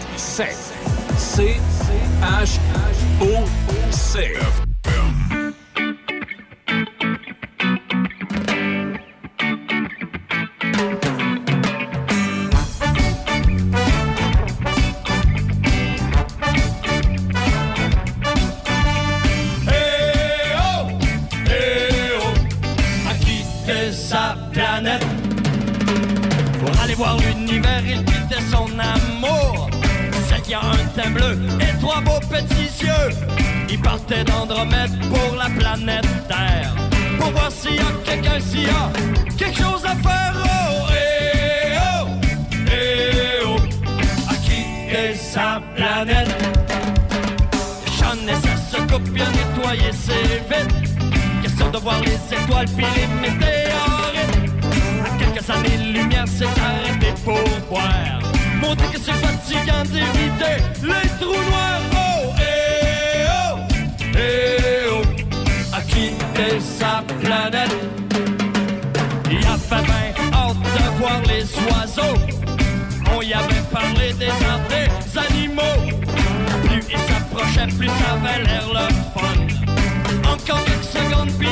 Question de voir les étoiles puis les météorites À quelques années-lumière c'est arrêté pour boire. Montrer que c'est fatigant d'éviter les trous noirs. Oh, eh oh, eh oh. À quitter sa planète. Il avait bien hâte de voir les oiseaux. On y avait parlé des des animaux. Plus il s'approchait, plus ça avait l'air le fun. Encore quelques secondes, puis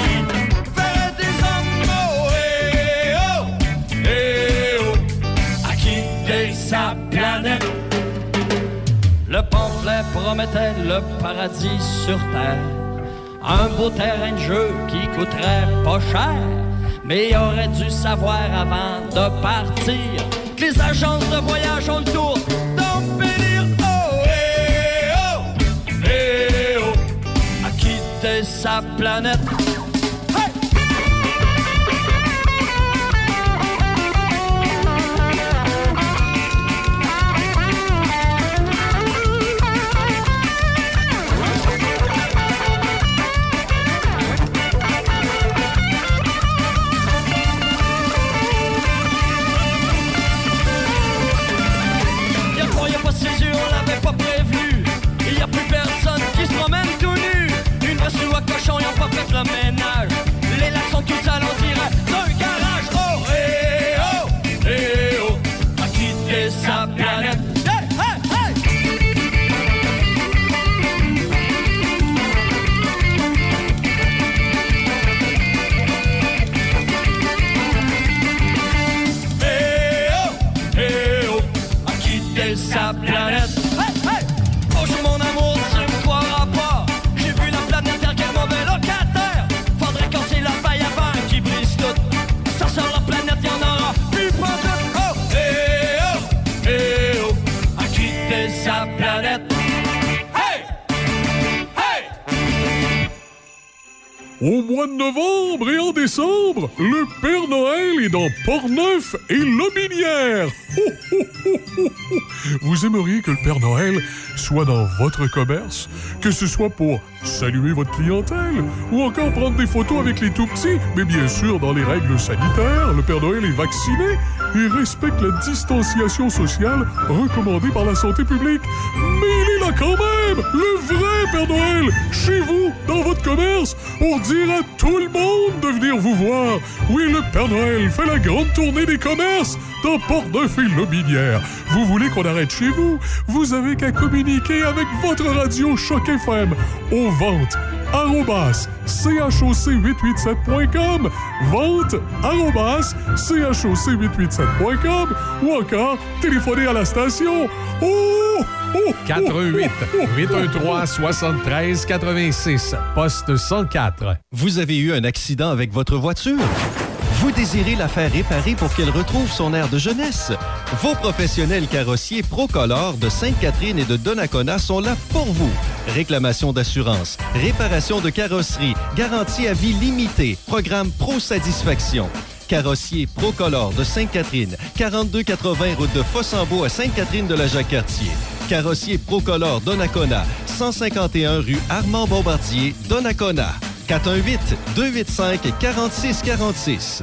sa planète. Le pamphlet promettait le paradis sur terre. Un beau terrain de jeu qui coûterait pas cher. Mais il aurait dû savoir avant de partir que les agences de voyage ont le tour. Oh, eh, oh, eh, oh, sa planète. Cochon, ils ont mois de novembre et en décembre, le Père Noël est dans Port-Neuf et Lobinière. Vous aimeriez que le Père Noël soit dans votre commerce, que ce soit pour saluer votre clientèle ou encore prendre des photos avec les tout-petits, mais bien sûr dans les règles sanitaires. Le Père Noël est vacciné et respecte la distanciation sociale recommandée par la santé publique. Mais il est là quand même, le vrai Père Noël, chez vous, dans votre commerce, pour dire à tout le monde de venir vous voir. Oui, le Père Noël fait la grande tournée des commerces dans Port-Neuf et Lobinière. Vous voulez qu'on arrête chez vous? Vous avez qu'à communiquer avec votre radio Choc FM aux ventes arrobas choc887.com vente arrobas choc887.com ou encore téléphoner à la station oh, 88 813 73 86 poste 104. Vous avez eu un accident avec votre voiture? Vous désirez la faire réparer pour qu'elle retrouve son air de jeunesse? Vos professionnels carrossiers Procolor de Sainte-Catherine et de Donnacona sont là pour vous. Réclamation d'assurance, réparation de carrosserie, garantie à vie limitée, programme Pro Satisfaction. Carrossier Procolor de Sainte-Catherine, 4280 route de Fossambeau à Sainte-Catherine de la Jacques-Cartier. Carrossier Procolor Donnacona, 151 rue Armand Bombardier, Donnacona. 418-285-4646.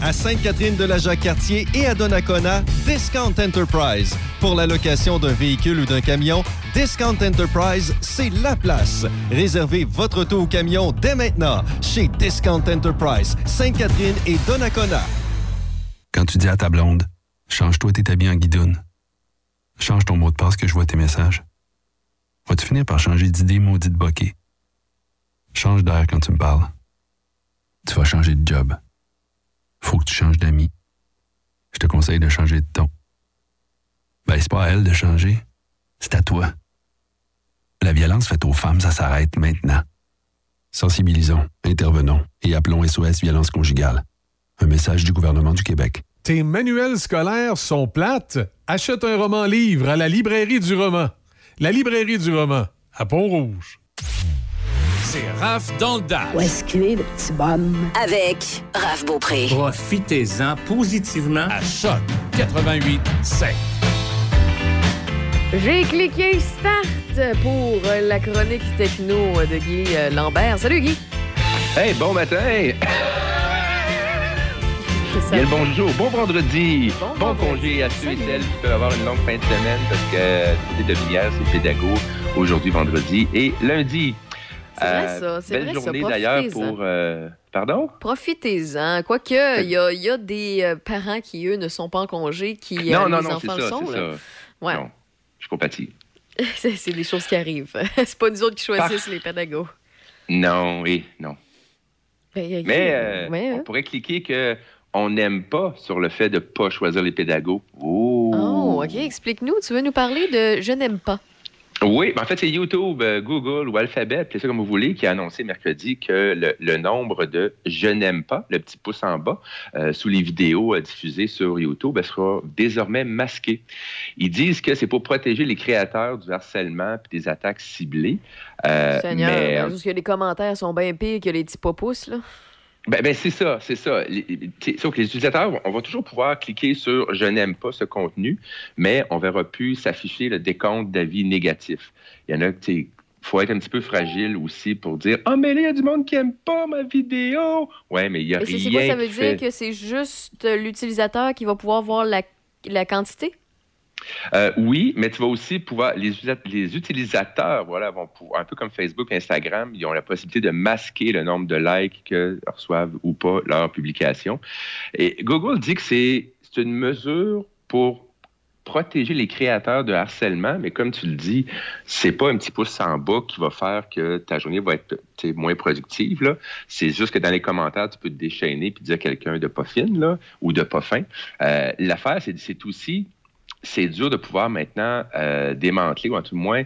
À Sainte-Catherine de la Jacques-Cartier et à Donnacona, Discount Enterprise. Pour la location d'un véhicule ou d'un camion, Discount Enterprise, c'est la place. Réservez votre auto ou camion dès maintenant chez Discount Enterprise, Sainte-Catherine et Donnacona. Quand tu dis à ta blonde, change-toi tes habits en guidoune. Change ton mot de passe que je vois tes messages. Vas-tu finir par changer d'idée maudite bokeh? Change d'air quand tu me parles. Tu vas changer de job. Faut que tu changes d'amis. Je te conseille de changer de ton. Ben, c'est pas à elle de changer. C'est à toi. La violence faite aux femmes, ça s'arrête maintenant. Sensibilisons, intervenons et appelons SOS Violence Conjugale. Un message du gouvernement du Québec. Tes manuels scolaires sont plates? Achète un roman livre à la librairie du roman. La librairie du roman, à Pont-Rouge. C'est Raph dans le Dash. Où est-ce qu'il est, le petit bonhomme? Avec Raph Beaupré. Profitez-en positivement à Choc 88 7. J'ai cliqué Start pour la chronique techno de Guy euh, Lambert. Salut Guy! Hey, bon matin! Bien le bonjour, bon vendredi, bon, congé à ceux et celles qui peuvent avoir une longue fin de semaine parce que euh, côté de Villers, c'est pédago aujourd'hui, vendredi et lundi. C'est vrai, ça, c'est Belle vrai, ça, journée d'ailleurs profitez-en. pour... euh, pardon? Profitez-en. Quoique, il y a, y a des euh, parents qui, eux, ne sont pas en congé, qui euh, non, non, les non, c'est enfants le ça, sont. c'est là. ça. Ouais. Non, je compatis. c'est c'est des choses qui arrivent. c'est pas nous autres qui choisissent les pédagogues. Non, oui, non. Ben, Guy, Mais euh, ouais, on hein. pourrait cliquer que on n'aime pas sur le fait de ne pas choisir les pédagogues. Oh! Oh, OK. Explique-nous. Tu veux nous parler de Je n'aime pas? Oui, ben en fait, c'est YouTube, euh, Google ou Alphabet, appelez ça comme vous voulez, qui a annoncé mercredi que le, le nombre de je n'aime pas, le petit pouce en bas, euh, sous les vidéos euh, diffusées sur YouTube, sera désormais masqué. Ils disent que c'est pour protéger les créateurs du harcèlement et des attaques ciblées. Euh, Seigneur, mais, ben, juste que les commentaires sont bien pires que les petits pouces, là. Ben, ben, c'est ça, c'est ça. Sauf que les utilisateurs, on va toujours pouvoir cliquer sur Je n'aime pas ce contenu, mais on verra plus s'afficher le décompte d'avis négatifs. Il y en a qui faut être un petit peu fragile aussi pour dire Ah, mais là, il y a du monde qui aime pas ma vidéo. Ouais, mais il y a Mais rien. c'est quoi, ça veut dire que c'est juste l'utilisateur qui va pouvoir voir la, la quantité? Euh, oui, mais tu vas aussi pouvoir. Les, utilisateurs, voilà, vont pouvoir, un peu comme Facebook, Instagram, ils ont la possibilité de masquer le nombre de likes que reçoivent ou pas leurs publications. Et Google dit que c'est une mesure pour protéger les créateurs de harcèlement, mais comme tu le dis, c'est pas un petit pouce en bas qui va faire que ta journée va être moins productive. C'est juste que dans les commentaires, tu peux te déchaîner puis dire à quelqu'un de pas fine là, ou de pas fin. Euh, L'affaire, c'est aussi c'est dur de pouvoir maintenant euh, démanteler, ou en tout moins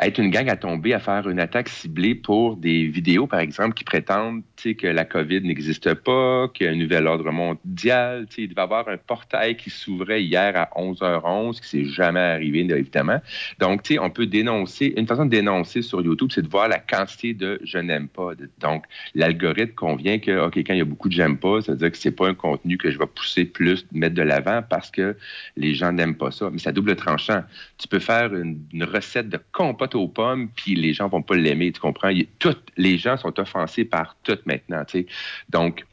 être une gang à tomber à faire une attaque ciblée pour des vidéos, par exemple, qui prétendent que la COVID n'existe pas, qu'il y a un nouvel ordre mondial. Il devait y avoir un portail qui s'ouvrait hier à 11h11, qui s'est jamais arrivé, évidemment. Donc, on peut dénoncer. Une façon de dénoncer sur YouTube, c'est de voir la quantité de je n'aime pas. Donc, l'algorithme convient que, OK, quand il y a beaucoup de j'aime pas, ça veut dire que c'est pas un contenu que je vais pousser plus, mettre de l'avant parce que les gens n'aiment pas ça. Mais à double tranchant. Tu peux faire une, recette de compote aux pommes, puis les gens vont pas l'aimer, tu comprends? Toutes les gens sont offensés par tout maintenant, tu sais. Donc,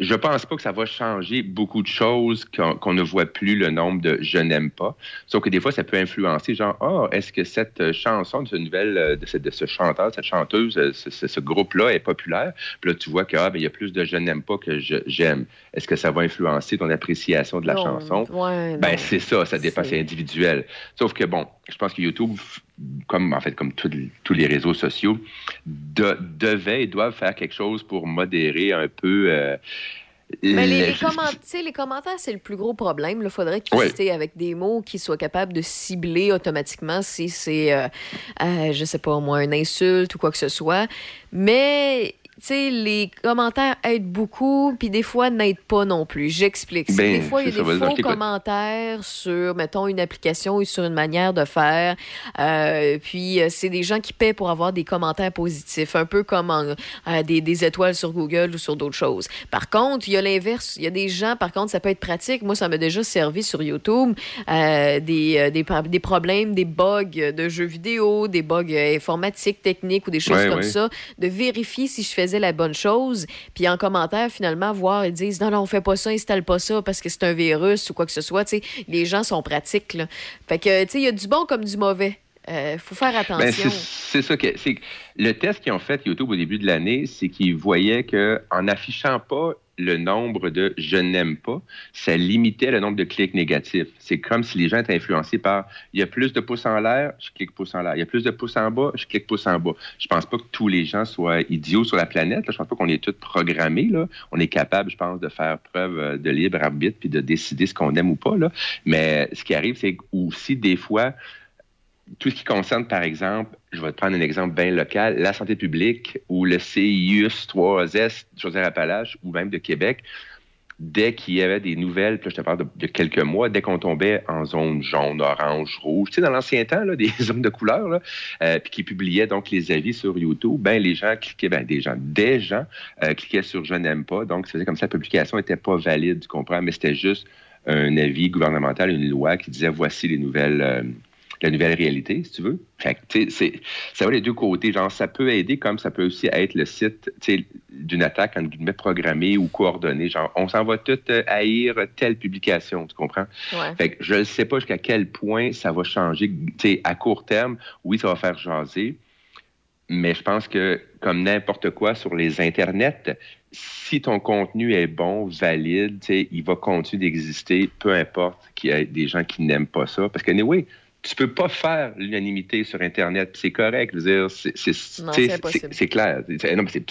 je pense pas que ça va changer beaucoup de choses qu'on ne voit plus le nombre de je n'aime pas. Sauf que des fois, ça peut influencer, genre, ah, est-ce que cette chanson de ce nouvelle, euh, de ce, de ce chanteur, cette chanteuse, euh, ce, ce- ce groupe-là est populaire? Puis là, tu vois qu'il y a plus de je n'aime pas que j'aime. Est-ce que ça va influencer ton appréciation de la Non, chanson? ouais, ben, c'est ça, ça dépasse individuel. Sauf que bon, je pense que YouTube, comme en fait comme tous les- tous les réseaux sociaux, de- devait et doivent faire quelque chose pour modérer un peu. euh, Mais les, le- les comment- les commentaires, c'est le plus gros problème. Il faudrait qu'ils Oui. avec des mots qui soient capables de cibler automatiquement si c'est, euh, euh, je sais pas moi, une insulte ou quoi que ce soit. Mais, sais, les commentaires aident beaucoup, puis des fois n'aident pas non plus. J'explique. Ben, des fois, il y a ça, des faux commentaires sur, mettons, une application ou sur une manière de faire. Euh, puis, euh, c'est des gens qui paient pour avoir des commentaires positifs, un peu comme en- euh, des, des étoiles sur Google ou sur d'autres choses. Par contre, il y a l'inverse. Il y a des gens, par contre, ça peut être pratique. Moi, ça m'a déjà servi sur YouTube. euh, des, des, des problèmes, des bugs de jeux vidéo, des bugs informatiques, techniques ou des choses Ouais, comme ouais. ça, de vérifier si je faisais la bonne chose, puis en commentaire, finalement, voir, ils disent non, non, on fait pas ça, installe pas ça parce que c'est un virus ou quoi que ce soit. Tu sais, les gens sont pratiques. Là. Fait que, tu sais, il y a du bon comme du mauvais. Il faut faire Ben, attention. c'est ça que le test qu'ils ont fait YouTube au début de l'année, c'est qu'ils voyaient que en n'affichant pas le nombre de je n'aime pas, ça limitait le nombre de clics négatifs. C'est comme si les gens étaient influencés par il y a plus de pouces en l'air, je clique pouce en l'air. Il y a plus de pouces en bas, je clique pouce en bas. Je pense pas que tous les gens soient idiots sur la planète. Là. Je pense pas qu'on est tous programmés. On est capable, je pense, de faire preuve euh, de libre arbitre puis de décider ce qu'on aime ou pas. Mais ce qui arrive, c'est aussi des fois, tout ce qui concerne, par exemple, je vais te prendre un exemple bien local, la santé publique ou le CIUS 3S de Chaudière-Appalaches ou même de Québec, dès qu'il y avait des nouvelles, là, je te parle de, quelques mois, dès qu'on tombait en zone jaune, orange, rouge, tu sais, dans l'ancien temps, là, des zones de couleur, euh, puis qui publiaient donc les avis sur YouTube, ben les gens cliquaient, ben des gens, des gens euh, cliquaient sur je n'aime pas, donc ça faisait comme ça, la publication n'était pas valide, tu comprends, mais c'était juste un avis gouvernemental, une loi qui disait voici les nouvelles. euh, la nouvelle réalité, si tu veux. Fait que, c'est- ça va les deux côtés. Genre, ça peut aider comme ça peut aussi être le site d'une attaque, entre guillemets, programmée ou coordonnée. Genre, on s'en va tout euh, haïr telle publication, tu comprends? Ouais. Fait que je ne sais pas jusqu'à quel point ça va changer. Sais, à court terme, oui, ça va faire jaser. Mais je pense que, comme n'importe quoi sur les internets, si ton contenu est bon, valide, il va continuer d'exister, peu importe qu'il y ait des gens qui n'aiment pas ça. Parce que, oui, tu peux pas faire l'unanimité sur Internet, c'est correct. C'est, tu clair. C'est, non, mais c'est,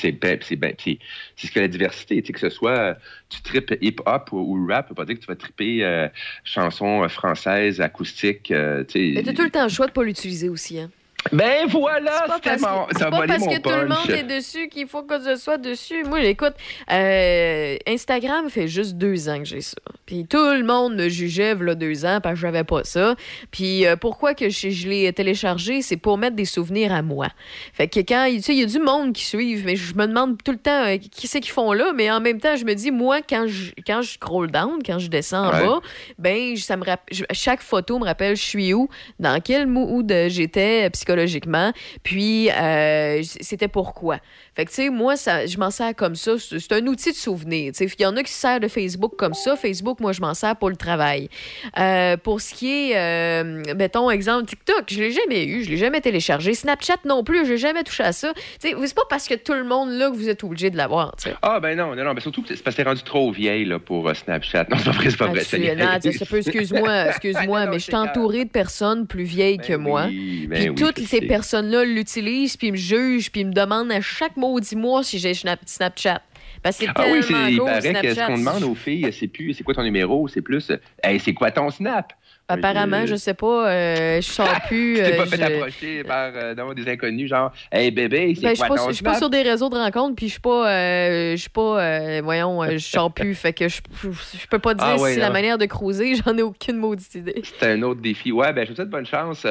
ce que la diversité, tu que ce soit tu tripes hip-hop ou, ou rap, ça veut pas dire que tu vas triper euh, chansons euh, françaises, acoustiques, euh, tu Mais sais. t'as tout le temps le choix de pas l'utiliser aussi. Hein. Ben voilà, C'est pas parce mon- que, pas parce que tout le monde est dessus qu'il faut que je sois dessus. Moi, écoute, euh, Instagram fait juste deux ans que j'ai ça. Puis tout le monde me jugeait là deux ans parce que j'avais pas ça. Puis euh, pourquoi que je, je l'ai téléchargé, c'est pour mettre des souvenirs à moi. Fait que quand, tu sais, il y a du monde qui suivent, mais je me demande tout le temps euh, qui c'est qu'ils font là, mais en même temps, je me dis, moi, quand je, quand je scroll down, quand je descends en Ouais. bas, ben, ça me chaque photo me rappelle je suis où, dans quel mood j'étais euh, psychologiquement, puis euh, c'était pourquoi? Fait que, tu sais, moi, ça, je m'en sers comme ça. C'est un outil de souvenir. Tu sais, il y en a qui se servent de Facebook comme ça. Facebook, moi, je m'en sers pour le travail. Euh, pour ce qui est, euh, mettons, exemple, TikTok, je l'ai jamais eu, je l'ai jamais téléchargé. Snapchat non plus, j'ai jamais touché à ça. Tu sais, c'est pas parce que tout le monde là que vous êtes obligé de l'avoir. Ah, ben non, non, non. Ben surtout c'est parce que t'es rendu trop vieille là, pour euh, Snapchat. Non, c'est pas vrai, c'est pas vrai. excuse-moi, excuse-moi, mais je suis entourée de personnes plus vieilles que moi. oui, ben puis oui, toutes je ces personnes-là l'utilisent, puis me jugent, puis me demandent à chaque maudit mois si j'ai Snap- Snapchat. Parce que c'est Ah oui, il paraît que ce Snapchat. qu'on demande aux filles, c'est plus c'est quoi ton numéro, c'est plus euh, Hey, c'est quoi ton Snap? Apparemment, je sais pas, euh, je sors plus. Tu t'es euh, pas fait je- approcher par euh, non, des inconnus, genre Hey bébé, c'est Ben, quoi pas, ton je suis pas sur des réseaux de rencontres, puis je suis pas, euh, je suis pas, euh, voyons, euh, je sors plus, fait que je, je peux pas dire Ah ouais, si c'est la non. manière de cruiser, j'en ai aucune maudite idée. C'est un autre défi. Ouais, ben je vous souhaite bonne chance.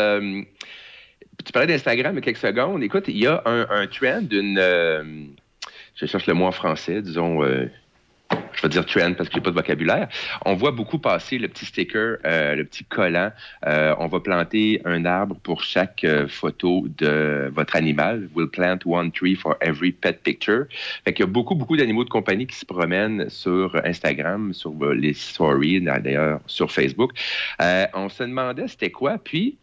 Tu parlais d'Instagram il quelques secondes. Écoute, il y a un, un trend d'une. euh, je cherche le mot en français, disons. euh, je vais dire trend parce que j'ai pas de vocabulaire. On voit beaucoup passer le petit sticker, euh, le petit collant. Euh, on va planter un arbre pour chaque photo de votre animal. We'll plant one tree for every pet picture. Fait qu'il y a beaucoup, beaucoup d'animaux de compagnie qui se promènent sur Instagram, sur les stories, d'ailleurs sur Facebook. On se demandait c'était quoi, puis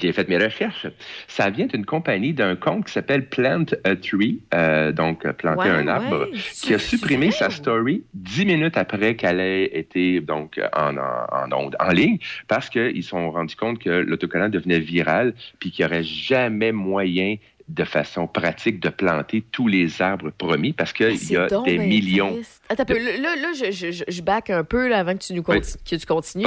j'ai fait mes recherches. Ça vient d'une compagnie, d'un compte qui s'appelle Plant a Tree, euh, donc euh, planter Ouais, un arbre, ouais. qui a supprimé sa story dix minutes après qu'elle ait été donc en, en, en, ligne, parce qu'ils se sont rendus compte que l'autocollant devenait viral, puis qu'il n'y aurait jamais moyen de façon pratique de planter tous les arbres promis, parce qu'il y a des millions. triste. Attends, un peu, là, là, je, je, je- back un peu là, avant que tu, nous Oui. que tu continues.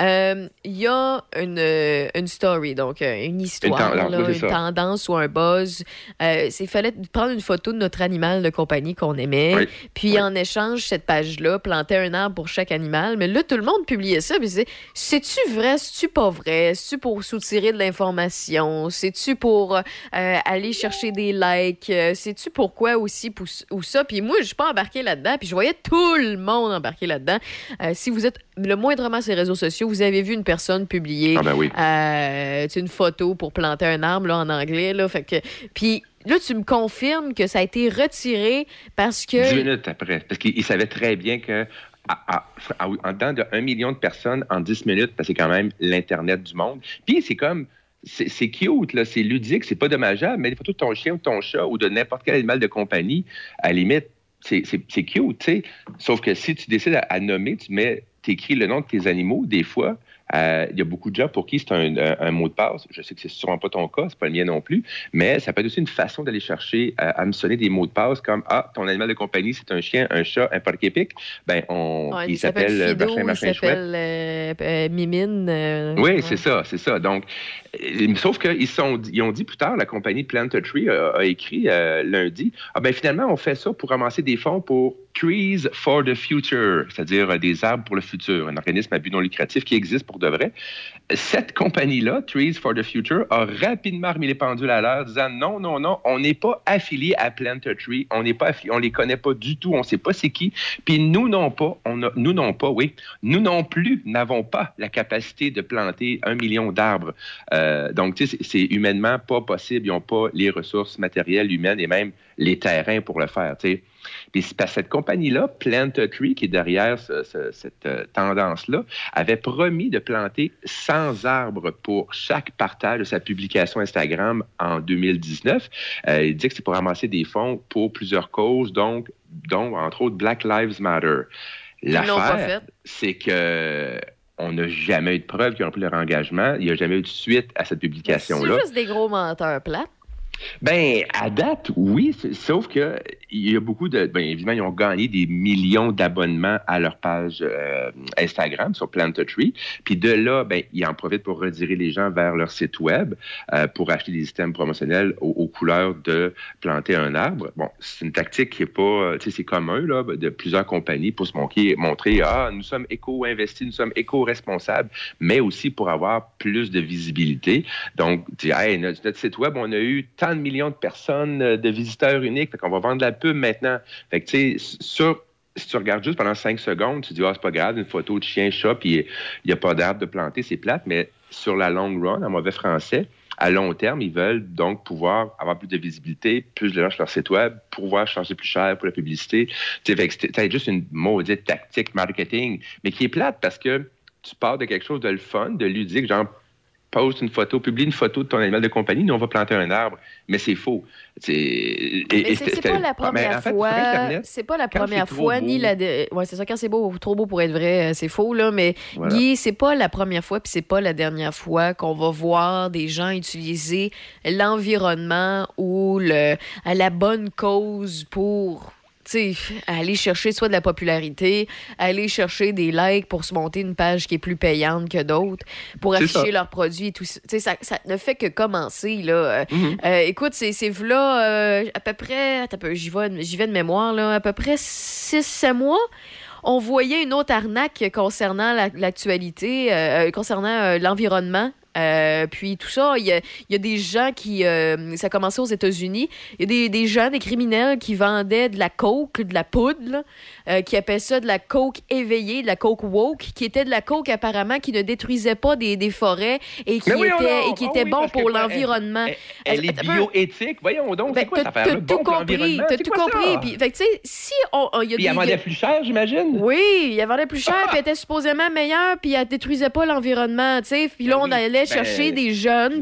Euh, Il y a une, euh, une story, donc euh, une histoire, tendance, là, oui, c'est une tendance ou un buzz. Euh, Il fallait prendre une photo de notre animal de compagnie qu'on aimait, Oui. puis en échange, cette page-là, planter un arbre pour chaque animal. Mais là, tout le monde publiait ça, puis c'est c'est-tu vrai, c'est-tu pas vrai, c'est-tu pour soutirer de l'information, c'est-tu pour euh, aller chercher des likes. Sais-tu pourquoi aussi ou ça? Puis moi, je suis pas embarqué là-dedans. Puis je voyais tout le monde embarqué là-dedans. Euh, si vous êtes le moindrement sur les réseaux sociaux, vous avez vu une personne publier Ah ben oui. euh, une photo pour planter un arbre là, en anglais. Là, fait que, puis là, tu me confirmes que ça a été retiré parce que... Dix minutes après. Parce qu'il il savait très bien que à- en dedans de 1 million de personnes en 10 minutes, parce que c'est quand même l'Internet du monde. Puis c'est comme. C'est c'est cute, là, c'est ludique, c'est pas dommageable, mais les photos de ton chien ou de ton chat ou de n'importe quel animal de compagnie, à la limite, c'est cute, tu sais. Sauf que si tu décides à, à nommer, tu mets, écris le nom de tes animaux, des fois, euh, il y a beaucoup de gens pour qui c'est un, un- un mot de passe. Je sais que c'est sûrement pas ton cas, c'est pas le mien non plus, mais ça peut être aussi une façon d'aller chercher euh, à me sonner des mots de passe comme Ah, ton animal de compagnie, c'est un chien, un chat, un porc épic. Ben, on, Ouais, il s'appelle euh, machin, il machin, chouette. s'appelle euh, euh, Mimine. euh, Oui, ouais. c'est ça, c'est ça. Donc, euh, sauf qu'ils ils ont dit plus tard, la compagnie Plant a Tree a, écrit euh, lundi, ah ben finalement, on fait ça pour ramasser des fonds pour Trees for the Future, c'est-à-dire des arbres pour le futur, un organisme à but non lucratif qui existe pour de vrai. Cette compagnie-là, Trees for the Future, a rapidement remis les pendules à l'heure, disant non, non, non, on n'est pas affilié à Plant a Tree, on n'est pas affilié, on les connaît pas du tout, on sait pas c'est qui, puis nous non pas, on a, nous non pas, oui, nous non plus n'avons pas la capacité de planter un million d'arbres. Euh, donc, tu sais, c'est humainement pas possible. Ils n'ont pas les ressources matérielles humaines et même les terrains pour le faire. tu sais. Puis c'est cette compagnie-là, Plant a Tree, qui est derrière ce- ce- cette euh, tendance-là, avait promis de planter 100 arbres pour chaque partage de sa publication Instagram en 2019. Euh, il dit que c'est pour ramasser des fonds pour plusieurs causes, donc, dont entre autres Black Lives Matter. L'affaire, c'est que on n'a jamais eu de preuve qu'ils ont pris leur engagement. Il n'y a jamais eu de suite à cette C'est publication-là. juste des gros menteurs plates. Ben, à date, oui, sauf que il y a beaucoup de. Ben, évidemment, ils ont gagné des millions d'abonnements à leur page euh, Instagram sur Plant a Tree. Puis de là, ben, ils en profitent pour rediriger les gens vers leur site web euh, pour acheter des systèmes promotionnels aux, couleurs de planter un arbre. Bon, c'est une tactique qui est pas, tu sais, c'est commun là, de plusieurs compagnies pour se montrer, montrer ah, nous sommes éco-investis, nous sommes éco-responsables, mais aussi pour avoir plus de visibilité. Donc, tu hey, notre, notre site web, on a eu tant millions de personnes, euh, de visiteurs uniques, fait qu'on va vendre la pub maintenant. Fait que, tu sais, sur si tu regardes juste pendant cinq secondes, tu dis, ah, c'est pas grave, une photo de chien, chat, puis il n'y a pas d'arbre de planter, c'est plate, mais sur la long run, en mauvais français, à long terme, ils veulent donc pouvoir avoir plus de visibilité, plus de sur leur site web, pouvoir charger plus cher pour la publicité. C'est juste une maudite tactique marketing, mais qui est plate parce que tu pars de quelque chose de le fun, de ludique, genre poste une photo, publie une photo de ton animal de compagnie, nous on va planter un arbre, mais c'est faux. C'est pas la première fois. C'est pas la première fois, ni la. Ouais, c'est ça, quand c'est beau, trop beau pour être vrai, euh, c'est faux, là. Mais. Guy, c'est pas la première fois, puis c'est pas la dernière fois qu'on va voir des gens utiliser l'environnement ou le, à la bonne cause pour. Aller chercher soit de la popularité, aller chercher des likes pour se monter une page qui est plus payante que d'autres, pour afficher ça. leurs produits et tout ça. Tu sais, ça. Ne fait que commencer, là. Euh, Mhm. euh, écoute, c'est là euh, à peu près, j'y vais, j'y vais de mémoire, là, à peu près 6-7 mois. On voyait une autre arnaque concernant la- l'actualité, euh, concernant euh, l'environnement. Euh, puis tout ça, il y a, des gens qui... euh, ça a commencé aux États-Unis. Il y a des, gens, des criminels qui vendaient de la coke, de la poudre, euh, qui appellent ça de la coke éveillée, de la coke woke, qui était de la coke apparemment qui ne détruisait pas des, des forêts et qui était, et qui Ah était bon pour quoi, l'environnement. Elle est Attends un peu. bioéthique. Voyons donc, c'est quoi Ben, t'as- affaire-là? T'as Bon tout pour compris, t'as c'est tout quoi compris. ça? Puis, fait tu sais, si on, il y a Puis des... elle vendait plus cher, j'imagine? Oui, il vendait plus cher, puis elle était supposément meilleure, puis elle détruisait pas l'environnement, tu sais. Puis là, on allait chercher des jeunes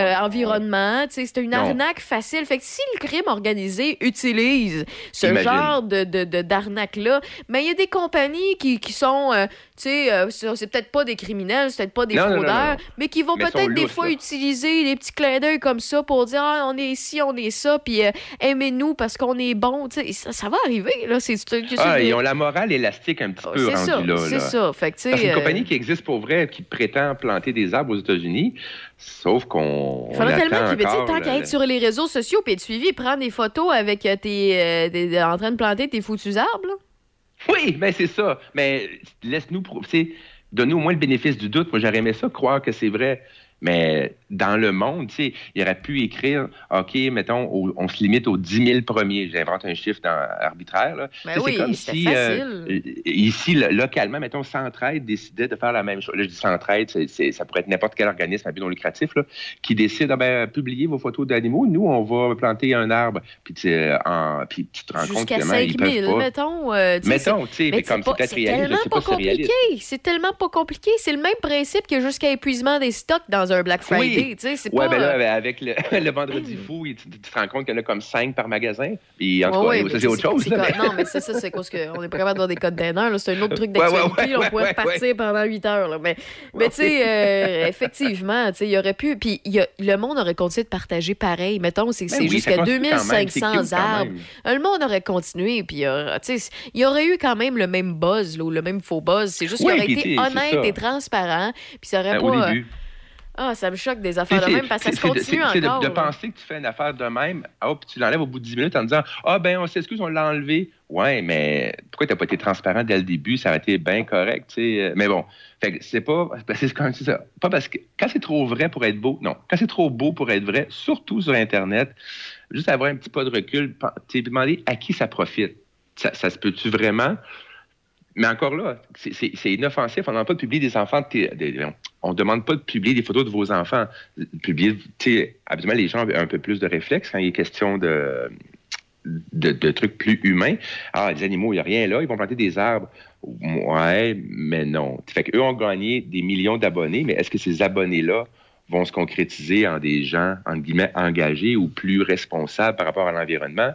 pro-environnement, tu sais. C'était une Non. arnaque facile. Fait que si le crime organisé utilise ce Imagine. genre de, de, mais il y a des compagnies qui, qui sont, euh, tu sais, euh, c'est peut-être pas des criminels, c'est peut-être pas des Non, non, non, fraudeurs, non. mais qui vont peut-être des fois là. utiliser des petits clins d'œil comme ça pour dire ah, on est ici, on est ça, puis euh, aimez-nous parce qu'on est bon. Tu sais, ça, ça va arriver. Là. C'est, Ah, ils ont la morale élastique un petit peu c'est rendue ça, là. c'est ça. Fait que, Parce euh, compagnie qui existe pour vrai, qui prétend planter des arbres aux États-Unis, sauf qu'on. Il faudrait tellement qu'il tant qu'à être sur les réseaux sociaux puis être suivi, prendre des photos avec tes, euh, des- en train de planter tes foutus arbres. là. Oui, ben c'est ça. Mais laisse-nous. Donne-nous au moins le bénéfice du doute. Moi, j'aurais aimé ça, croire que c'est vrai. Mais dans le monde, tu sais, il aurait pu écrire, OK, mettons, au- on se limite aux 10 000 premiers. J'invente un chiffre dans- arbitraire. Là. Ben oui, c'est comme si, euh, ici, lo- localement, mettons, Centraide décidait de faire la même chose. Là, je dis Centraide, ça pourrait être n'importe quel organisme à but non lucratif là, qui décide, ah ben, publiez vos photos d'animaux. Nous, on va planter un arbre. Puis, tu, euh, en- puis tu te rends compte Jusqu'à finalement, ils 5000, peuvent pas. mettons. euh, Mettons, tu sais, mais comme pas- c'est peut-être réaliste, pas pas c'est réaliste. compliqué. C'est tellement pas compliqué. C'est le même principe que jusqu'à épuisement des stocks dans un Black Friday. Oui. tu sais, Ouais, pas... ben là, euh, ben, avec le, le vendredi fou, il- tu, tu te rends compte qu'il y en a comme cinq par magasin. Puis en tout cas, ouais, c'est autre chose. là, mais- Non, mais c'est ça, c'est parce qu'on n'est pas capable d'avoir des codes d'honneur. là. C'est un autre truc d'actualité. on pourrait repartir pendant 8 heures. là. Mais, mais tu sais, euh, effectivement, tu sais, il y aurait pu. Puis le monde aurait continué de partager pareil. Mettons, c'est Ben oui, jusqu'à continue quand même, c'est 2500 cute quand arbres. Le monde aurait continué. Puis euh, tu sais, il y aurait eu quand même le même buzz, là, ou le même faux buzz. C'est juste qu'il aurait été honnête et transparent. Puis ça aurait au pas. Ah, ça me choque des affaires de même parce que ça se continue de- encore. de, penser que tu fais une affaire de même, puis tu l'enlèves au bout de 10 minutes en disant Ah, ben, on s'excuse, on l'a enlevé. Ouais, mais pourquoi tu n'as pas été transparent dès le début? Ça aurait été bien correct, tu sais. Mais bon, fait que c'est pas. C'est comme c'est ça. Pas parce que quand c'est trop vrai pour être beau, non. Quand c'est trop beau pour être vrai, surtout sur Internet, juste avoir un petit pas de recul, tu demander à qui ça profite. Ça, ça se peut-tu vraiment? Mais encore là, c'est- inoffensif. On ne demande pas de publier des enfants. de on ne demande pas de publier des photos de vos enfants. Publier, habituellement, les gens ont un peu plus de réflexe quand il est question de, de, de trucs plus humains. Ah, les animaux, il n'y a rien là. Ils vont planter des arbres. Ouais, mais non. Fait qu'eux ont gagné des millions d'abonnés, mais est-ce que ces abonnés-là vont se concrétiser en des gens, entre guillemets, engagés ou plus responsables par rapport à l'environnement?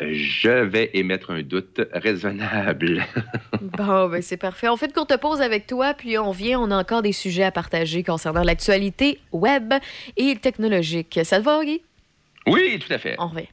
Je vais émettre un doute raisonnable. Bon, ben c'est parfait. On fait une courte pause avec toi, puis on vient. On a encore des sujets à partager concernant l'actualité web et technologique. Ça te va, Guy? Oui, tout à fait. On revient.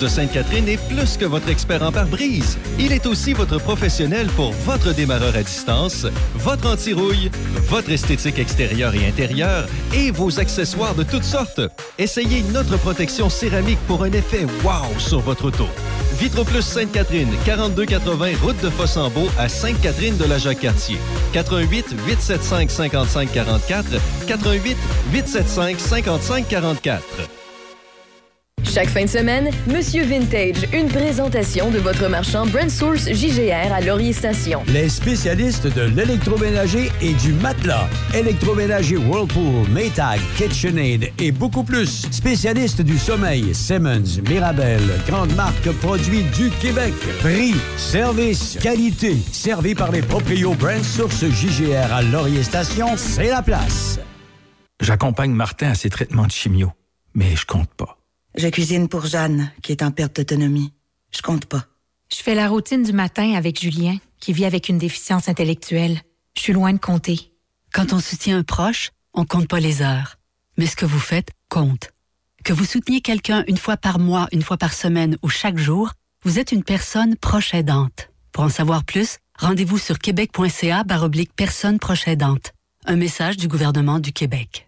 De Sainte-Catherine est plus que votre expert en pare-brise. Il est aussi votre professionnel pour votre démarreur à distance, votre anti-rouille, votre esthétique extérieure et intérieure et vos accessoires de toutes sortes. Essayez notre protection céramique pour un effet wow sur votre auto. Vitroplus Sainte-Catherine, 4280 route de Fossambeau à Sainte-Catherine de la Jacques-Cartier. 88 875 55 44 88 875 55 44. Chaque fin de semaine, Monsieur Vintage, une présentation de votre marchand Brand Source JGR à Laurier Station. Les spécialistes de l'électroménager et du matelas. Électroménager Whirlpool, Maytag, KitchenAid et beaucoup plus. Spécialistes du sommeil, Simmons, Mirabel, grande marque produits du Québec. Prix, service, qualité. Servi par les proprios Brand Source JGR à Laurier Station, c'est la place. J'accompagne Martin à ses traitements de chimio, mais je compte pas. Je cuisine pour Jeanne, qui est en perte d'autonomie. Je compte pas. Je fais la routine du matin avec Julien, qui vit avec une déficience intellectuelle. Je suis loin de compter. Quand on soutient un proche, on compte pas les heures. Mais ce que vous faites compte. Que vous souteniez quelqu'un une fois par mois, une fois par semaine ou chaque jour, vous êtes une personne proche aidante. Pour en savoir plus, rendez-vous sur québec.ca baroblique personne proche aidante. Un message du gouvernement du Québec.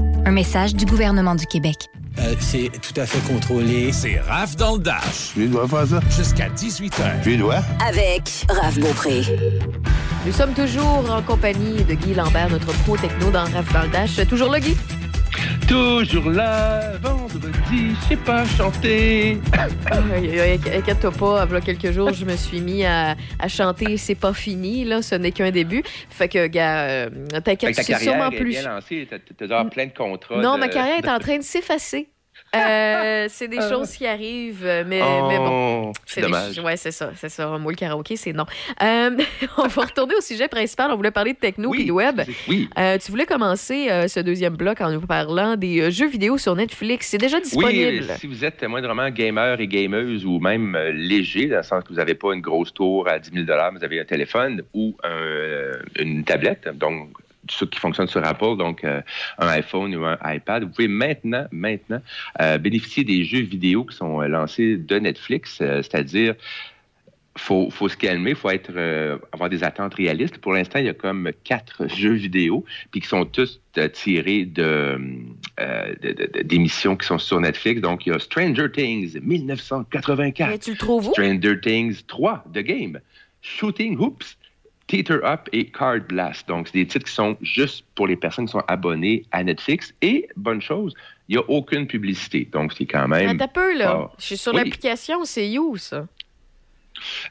Un message du gouvernement du Québec. Euh, c'est tout à fait contrôlé. C'est Raph dans le Dash. Tu dois faire ça? Jusqu'à 18h. Tu dois? Avec Raph Beaupré. Nous sommes toujours en compagnie de Guy Lambert, notre pro techno dans Raph dans le Dash. Toujours là, Guy? Toujours là, vendredi, je sais pas chanter. Inquiète-toi pas, il y a quelques jours, je me suis mis à, à chanter C'est pas fini, là, ce n'est qu'un début. Fait que, gars, euh, t'inquiète, c'est carrière sûrement est plus. bien lancée, t'as t'as déjà plein de contrats. Non, de- ma carrière est en train de s'effacer. Euh, c'est des choses qui arrivent, euh, mais, mais bon. Oh, c'est des- dommage. ouais, c'est ça, c'est ça. Moi, le karaoké, c'est non. Euh, on va retourner au sujet principal. On voulait parler de techno et de web. Oui. Euh, tu voulais commencer euh, ce deuxième bloc en nous parlant des euh, jeux vidéo sur Netflix. C'est déjà disponible. Oui, si vous êtes moindrement gamer et gameuse ou même euh, léger, dans le sens que vous n'avez pas une grosse tour à 10 000 vous avez un téléphone ou un, euh, une tablette, donc ceux qui fonctionnent sur Apple, donc euh, un iPhone ou un iPad, vous pouvez maintenant, maintenant euh, bénéficier des jeux vidéo qui sont euh, lancés de Netflix, c'est-à-dire faut, faut se calmer, faut être, euh, avoir des attentes réalistes. Pour l'instant, il y a comme quatre jeux vidéo, puis qui sont tous euh, tirés de, euh, d'émissions qui sont sur Netflix. Donc, il y a Stranger Things 1984. Mais tu le trouves? Stranger Things 3, The Game. Shooting Hoops, Teeter Up et Card Blast. Donc, c'est des titres qui sont juste pour les personnes qui sont abonnées à Netflix. Et, bonne chose, il n'y a aucune publicité. Donc, c'est quand même... Attends un peu, là. Je suis sur Oui. l'application, c'est où, ça?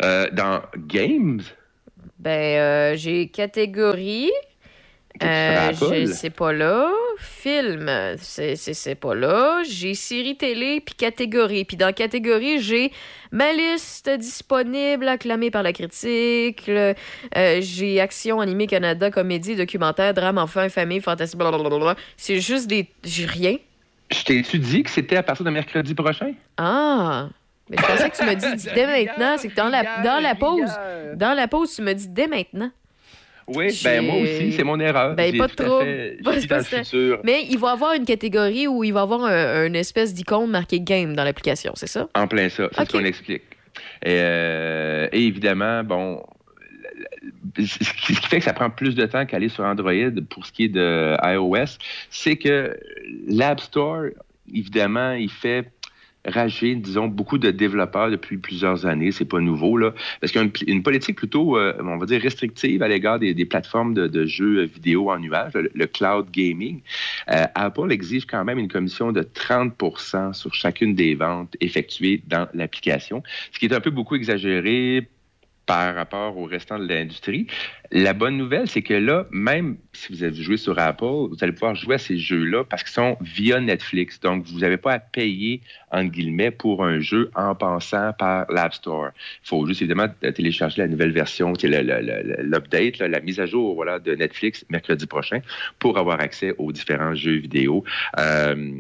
Euh, dans Games, Ben, euh, j'ai catégorie. Euh, je- c'est pas là. Film, c'est, c'est, c'est pas là. J'ai série télé, puis catégorie. Puis dans catégorie, j'ai ma liste disponible, acclamée par la critique. Euh, j'ai action, animé Canada, comédie, documentaire, drame, enfant, famille, fantasy, blablabla. C'est juste des... J'ai rien. je t'ai-tu dit que c'était à partir de mercredi prochain? Ah! Mais je pensais que tu me dis dès maintenant. C'est que dans la, dans la pause, dans la pause, tu me dis dès maintenant. Oui, ben moi aussi, c'est mon erreur. Ben, pas de trouble. pas de-. Mais il va avoir une catégorie où il va avoir un, une espèce d'icône marquée game dans l'application, c'est ça? En plein ça, c'est Ok. ce qu'on explique. Et, euh, et évidemment, bon, ce qui ce qui fait que ça prend plus de temps qu'aller sur Android pour ce qui est de iOS, c'est que l'App Store, évidemment, il fait rager, disons, beaucoup de développeurs depuis plusieurs années. C'est pas nouveau, là. Parce qu'il y a une, politique plutôt, euh, on va dire, restrictive à l'égard des, plateformes de, jeux vidéo en nuage, le, le cloud gaming. Euh, Apple exige quand même une commission de 30% sur chacune des ventes effectuées dans l'application, ce qui est un peu beaucoup exagéré par rapport au restant de l'industrie. La bonne nouvelle, c'est que là, même si vous avez joué sur Apple, vous allez pouvoir jouer à ces jeux-là parce qu'ils sont via Netflix. Donc, vous n'avez pas à payer, entre guillemets, pour un jeu en passant par l'App Store. Il faut juste, évidemment, télécharger la nouvelle version, l'update, la mise à jour voilà, de Netflix mercredi prochain pour avoir accès aux différents jeux vidéo. Euh,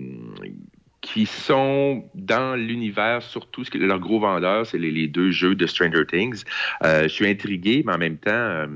qui sont dans l'univers, surtout, ce que leur gros vendeur, c'est les, les deux jeux de Stranger Things. Euh, je suis intrigué, mais en même temps, euh,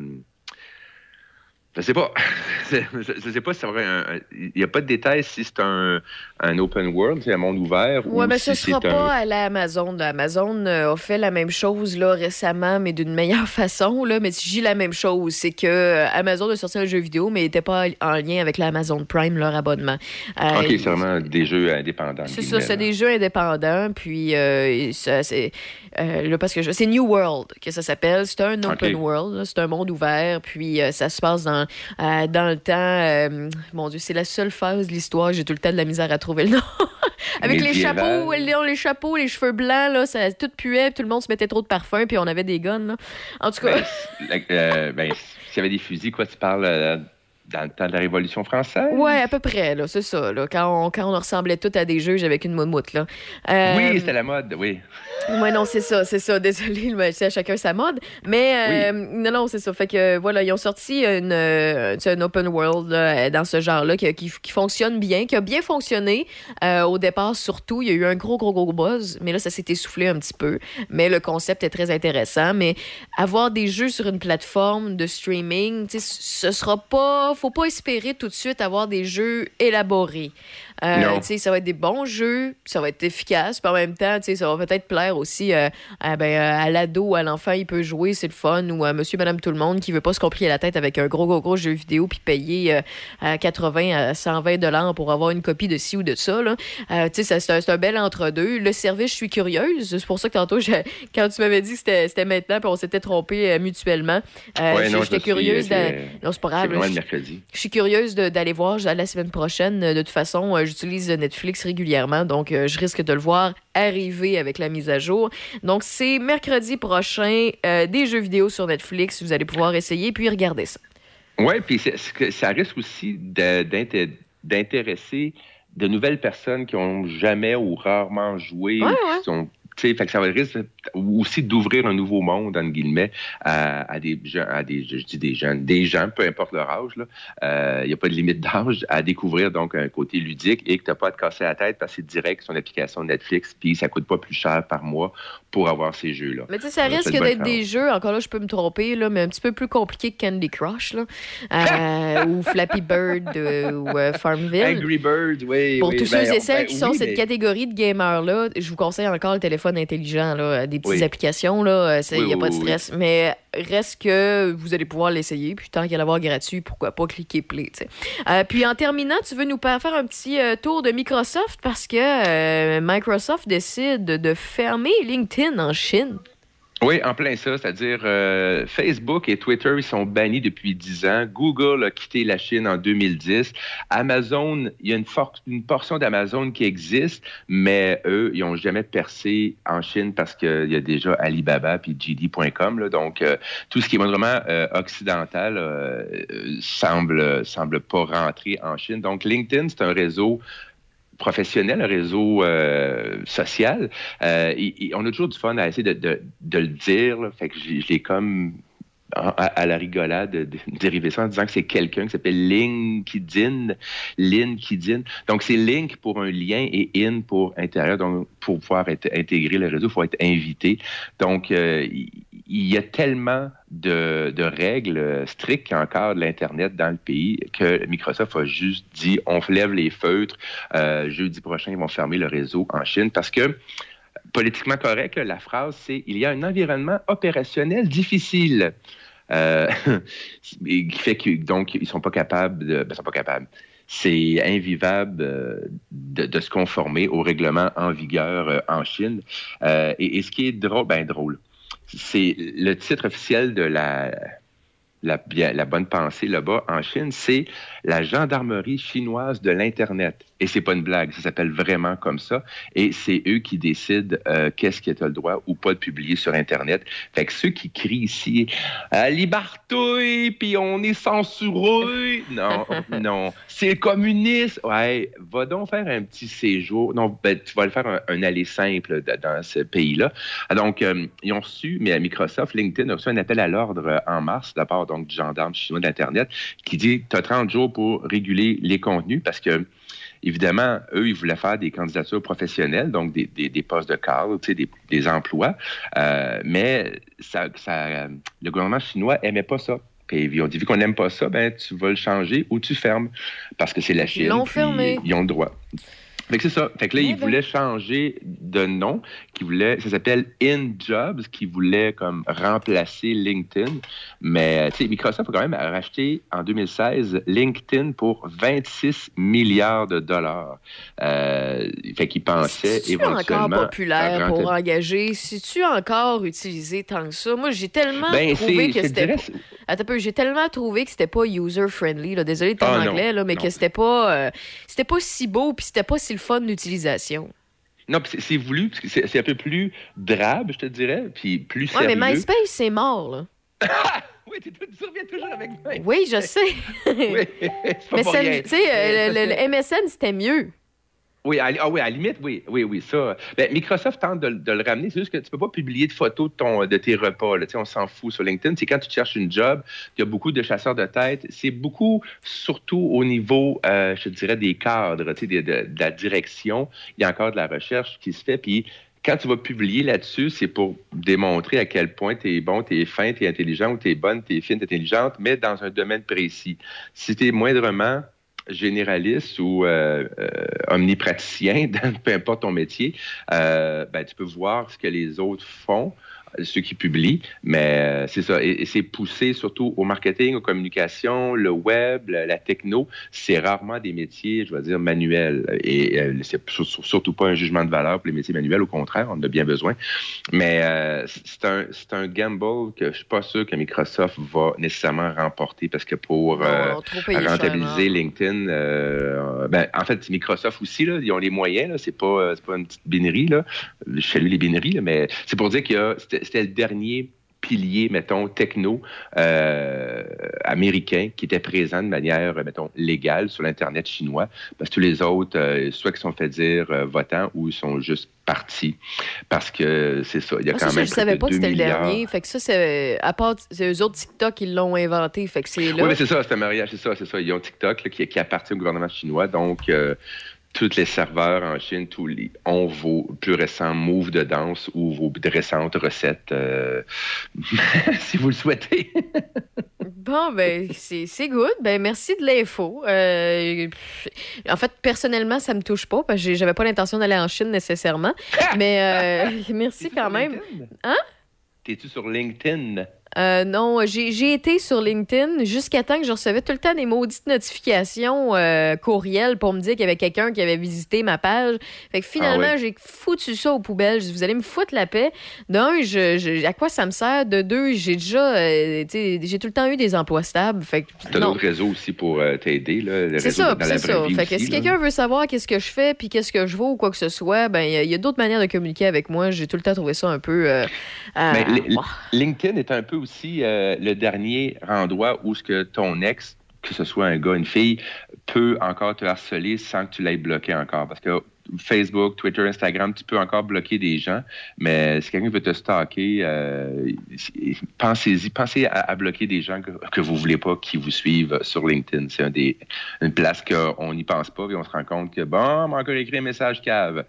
je sais pas. je sais pas si c'est vrai. un- Il n'y a pas de détails si c'est un, un open world, c'est un monde ouvert. Ouais, ou mais si ce sera un- pas à l'Amazon. Amazon euh, a fait la même chose là, récemment, mais d'une meilleure façon. Là. Mais si j'ai la même chose, c'est que euh, Amazon a sorti un jeu vidéo, mais n'était pas en lien avec l'Amazon Prime, leur abonnement. Euh, Ok, c'est vraiment des jeux indépendants. c'est ça, c'est des jeux indépendants, puis euh, ça, c'est euh, parce que je- c'est New World que ça s'appelle. C'est un open world, c'est un monde ouvert, puis ça se passe dans euh, dans le temps. euh, mon Dieu, c'est la seule phase de l'histoire. J'ai tout le temps de la misère à trouver le nom. Avec les chapeaux, les, les chapeaux, les cheveux blancs, là, ça tout puait, puis tout le monde se mettait trop de parfum, puis on avait des guns. Là. En tout cas, Ben, euh, ben, s'il y avait des fusils, quoi, tu parles dans le temps de la Révolution française? ouais, à peu près, là, c'est ça. Là, quand, on, quand on ressemblait tous à des juges avec une moumoute. Là. Euh, Oui, c'était la mode, oui. Ouais, non, c'est ça, c'est ça. Désolée, mais c'est à chacun sa mode. Mais euh, non, non, c'est ça. Fait que voilà, ils ont sorti une, euh, un open world là, dans ce genre-là qui, qui, qui fonctionne bien, qui a bien fonctionné euh, au départ. Surtout, il y a eu un gros, gros, gros buzz, mais là, ça s'est essoufflé un petit peu. Mais le concept est très intéressant. Mais avoir des jeux sur une plateforme de streaming, ce sera pas, faut pas espérer tout de suite avoir des jeux élaborés. Euh, ça va être des bons jeux, ça va être efficace, puis en même temps, ça va peut-être plaire aussi euh, à, ben, euh, à l'ado, à l'enfant, il peut jouer, c'est le fun, ou à monsieur, madame, tout le monde qui veut pas se compliquer la tête avec un gros, gros, gros jeu vidéo, puis payer euh, à 80 à 120 dollars pour avoir une copie de ci ou de ça. Là. C'est un, bel entre-deux. Le service, je suis curieuse. C'est pour ça que tantôt, quand tu m'avais dit que c'était c'était maintenant, puis on s'était trompé mutuellement, Ouais, j'étais je curieuse. c'est- Non, c'est pas grave. Je- je suis curieuse d'aller voir je- la semaine prochaine. De toute façon, euh, j'utilise Netflix régulièrement, donc euh, je risque de le voir arriver avec la mise à jour. Donc, c'est mercredi prochain, euh, des jeux vidéo sur Netflix. Vous allez pouvoir essayer puis regarder ça. Oui, puis ça risque aussi d'intéresser de nouvelles personnes qui ont jamais ou rarement joué, Ouais, ou ouais. qui sont fait que ça va risque aussi d'ouvrir un nouveau monde, entre guillemets, à, à des gens, à des, je dis des jeunes, des gens, peu importe leur âge. Euh, il n'y a pas de limite d'âge, à découvrir donc un côté ludique et que tu n'as pas à te casser la tête parce que c'est direct sur une application Netflix, puis ça coûte pas plus cher par mois pour avoir ces jeux-là. Mais tu sais, ça risque d'être des jeux, encore là, je peux me tromper, là, mais un petit peu plus compliqués que Candy Crush, là, Euh, ou Flappy Bird, euh, ou euh, Farmville. Angry Birds, oui. Pour oui, tous ben, ceux et celles ben qui sont cette catégorie de gamers-là, je vous conseille encore le téléphone intelligent, là, des petites Oui. applications, là, il Oui, n'y a oui, pas de stress. Mais reste que vous allez pouvoir l'essayer, puis tant qu'il y a l'avoir gratuit, pourquoi pas cliquer play. Euh, puis en terminant, tu veux nous faire un petit euh, tour de Microsoft parce que euh, Microsoft décide de fermer LinkedIn en Chine. Oui, en plein ça, c'est-à-dire euh, Facebook et Twitter, ils sont bannis depuis 10 ans. Google a quitté la Chine en 2010. Amazon, il y a une, une portion d'Amazon qui existe, mais eux, ils n'ont jamais percé en Chine parce qu'il y a déjà Alibaba puis JD.com. Donc, euh, tout ce qui est vraiment euh, occidental euh, euh, semble, semble pas rentrer en Chine. Donc, LinkedIn, c'est un réseau professionnel, un réseau euh, social. Euh, on a toujours du fun à essayer de, de- de le dire. là. Fait que j'ai- comme à, la rigolade de, de dériver ça en disant que c'est quelqu'un qui s'appelle LinkedIn. LinkedIn. Donc, c'est link pour un lien et in pour intérieur. Donc, pour pouvoir intégrer le réseau, il faut être invité. Donc, euh, il y a tellement de, de règles strictes qui encadrent l'Internet dans le pays que Microsoft a juste dit on lève les feutres. Euh, jeudi prochain, ils vont fermer le réseau en Chine parce que politiquement correct, la phrase, c'est il y a un environnement opérationnel difficile. Euh, qui fait que donc ils sont pas capables de, ben, sont pas capables. C'est invivable euh, de, de se conformer au règlement en vigueur euh, en Chine. Euh, et, et ce qui est drôle, ben drôle, c'est le titre officiel de la la, bonne pensée là-bas en Chine, c'est la gendarmerie chinoise de l'Internet. Et c'est pas une blague, ça s'appelle vraiment comme ça. Et c'est eux qui décident euh, qu'est-ce qui est le droit ou pas de publier sur Internet. Fait que ceux qui crient ici euh, Liberté, puis on est censuré. Non, non. C'est communiste. Ouais, va donc faire un petit séjour. Non, ben, tu vas le faire un, un aller simple dans ce pays-là. Ah, Donc, euh, ils ont reçu, mais à Microsoft, LinkedIn a reçu un appel à l'ordre euh, en mars de la part donc, du gendarme chinois d'Internet qui dit tu as 30 jours pour réguler les contenus parce que. Évidemment, eux, ils voulaient faire des candidatures professionnelles, donc des, des- des postes de cadre, tu sais, des, des emplois. Euh, mais ça, ça- le gouvernement chinois aimait pas ça. Puis ils ont dit, vu qu'on n'aime pas ça, ben, tu vas le changer ou tu fermes. Parce que c'est la Chine. l'ont puis fermé. Ils ont le droit. Fait que c'est ça. Fait que là, ils ben. voulaient changer de nom, qui voulait, ça s'appelle InJobs, qui voulait comme remplacer LinkedIn. Mais, tu sais, Microsoft a quand même racheté en 2016 LinkedIn pour 26 milliards de dollars. Euh, fait qu'ils pensaient C'est éventuellement... encore populaire pour engager? Si-tu encore utilisé tant que ça? Moi, j'ai tellement Ben, trouvé c'est- que c'était. j'ai tellement trouvé que c'était pas user-friendly. là. Désolé de Ah, anglais, là, mais non. que c'était pas, euh, c'était pas si beau puis c'était pas si le fun d'utilisation. Non, c'est- voulu, c'est un peu plus drabe, je te dirais, puis plus Ouais, sérieux. mais MySpace, c'est mort, là. Oui, tu reviens toujours avec moi. Oui, je sais. oui, c'est pas mais tu sais, euh, le, le- le MSN, c'était mieux. Oui, à, ah oui, à la limite, oui, oui, oui, ça. Ben, Microsoft tente de, de le ramener. C'est juste que tu peux pas publier de photos de, ton, de tes repas. Là. On s'en fout sur LinkedIn. C'est quand tu cherches une job, il y a beaucoup de chasseurs de tête. C'est beaucoup, surtout au niveau, euh, je dirais, des cadres, tu sais, de, de- de la direction. Il y a encore de la recherche qui se fait. Puis quand tu vas publier là-dessus, c'est pour démontrer à quel point tu es bon, tu es fin, tu es intelligent ou tu es bonne, tu es fine, tu es intelligente, mais dans un domaine précis. Si tu es moindrement généraliste ou euh, euh, omnipraticien, dans peu importe ton métier, euh, ben, tu peux voir ce que les autres font, ceux qui publient, mais euh, c'est ça. Et, et c'est poussé surtout au marketing, aux communications, le web, la, techno. C'est rarement des métiers, je vais dire, manuels. Et euh, c'est sur- sur- surtout pas un jugement de valeur pour les métiers manuels. Au contraire, on en a bien besoin. Mais euh, c'est un, un gamble que je suis pas sûr que Microsoft va nécessairement remporter parce que pour Non, rentabiliser non. LinkedIn, ben, en fait, Microsoft aussi, là, ils ont les moyens. C'est pas, pas une petite binerie. Là. Je salue les bineries, là, mais c'est pour dire qu'il y a, c'était, le dernier pilier, mettons, techno euh, américain qui était présent de manière, mettons, légale sur l'Internet chinois, parce que tous les autres, euh, soit qui sont fait dire euh, votants ou ils sont juste partis. Parce que c'est ça, il y a Ah, quand ça, même je savais pas que 2 c'était le dernier. Fait que ça, c'est. À part, c'est eux autres TikTok, ils l'ont inventé. Fait que c'est là. Oui, mais c'est ça, c'est un mariage, c'est ça, c'est ça. Ils ont TikTok là, qui, qui appartient au gouvernement chinois, donc euh, tous les serveurs en Chine, tous les, ont vos plus récents moves de danse ou vos récentes recettes, euh, si vous le souhaitez. Bon, ben, c'est c'est good. Ben, merci de l'info. Euh, en fait, personnellement, ça me touche pas parce que j'avais pas l'intention d'aller en Chine nécessairement. Mais euh, merci quand même. Hein? T'es-tu sur LinkedIn? Euh, non, j'ai été sur LinkedIn jusqu'à temps que je recevais tout le temps des maudites notifications euh, courriels pour me dire qu'il y avait quelqu'un qui avait visité ma page. Fait que finalement, Ah j'ai foutu ça aux poubelles. Je dis, vous allez me foutre la paix. D'un, je, je- à quoi ça me sert? De deux, j'ai déjà, euh, j'ai tout le temps eu des emplois stables. Fait que T'as d'autres réseaux aussi pour euh, t'aider, C'est ça, c'est ça. vie Fait que aussi, si quelqu'un veut savoir qu'est-ce que je fais puis qu'est-ce que je vaux ou quoi que ce soit, ben il y a- d'autres manières de communiquer avec moi. J'ai tout le temps trouvé ça un peu. Mais. LinkedIn est un peu aussi euh, le dernier endroit où ce que ton ex, que ce soit un gars, une fille, peut encore te harceler sans que tu l'aies bloqué encore. Parce que Facebook, Twitter, Instagram, tu peux encore bloquer des gens, mais si quelqu'un veut te stalker, euh, pensez-y, pensez à, bloquer des gens que, que vous voulez pas qui vous suivent sur LinkedIn. C'est une place qu'on n'y pense pas et on se rend compte que, bon, on m'a encore écrit un message cave.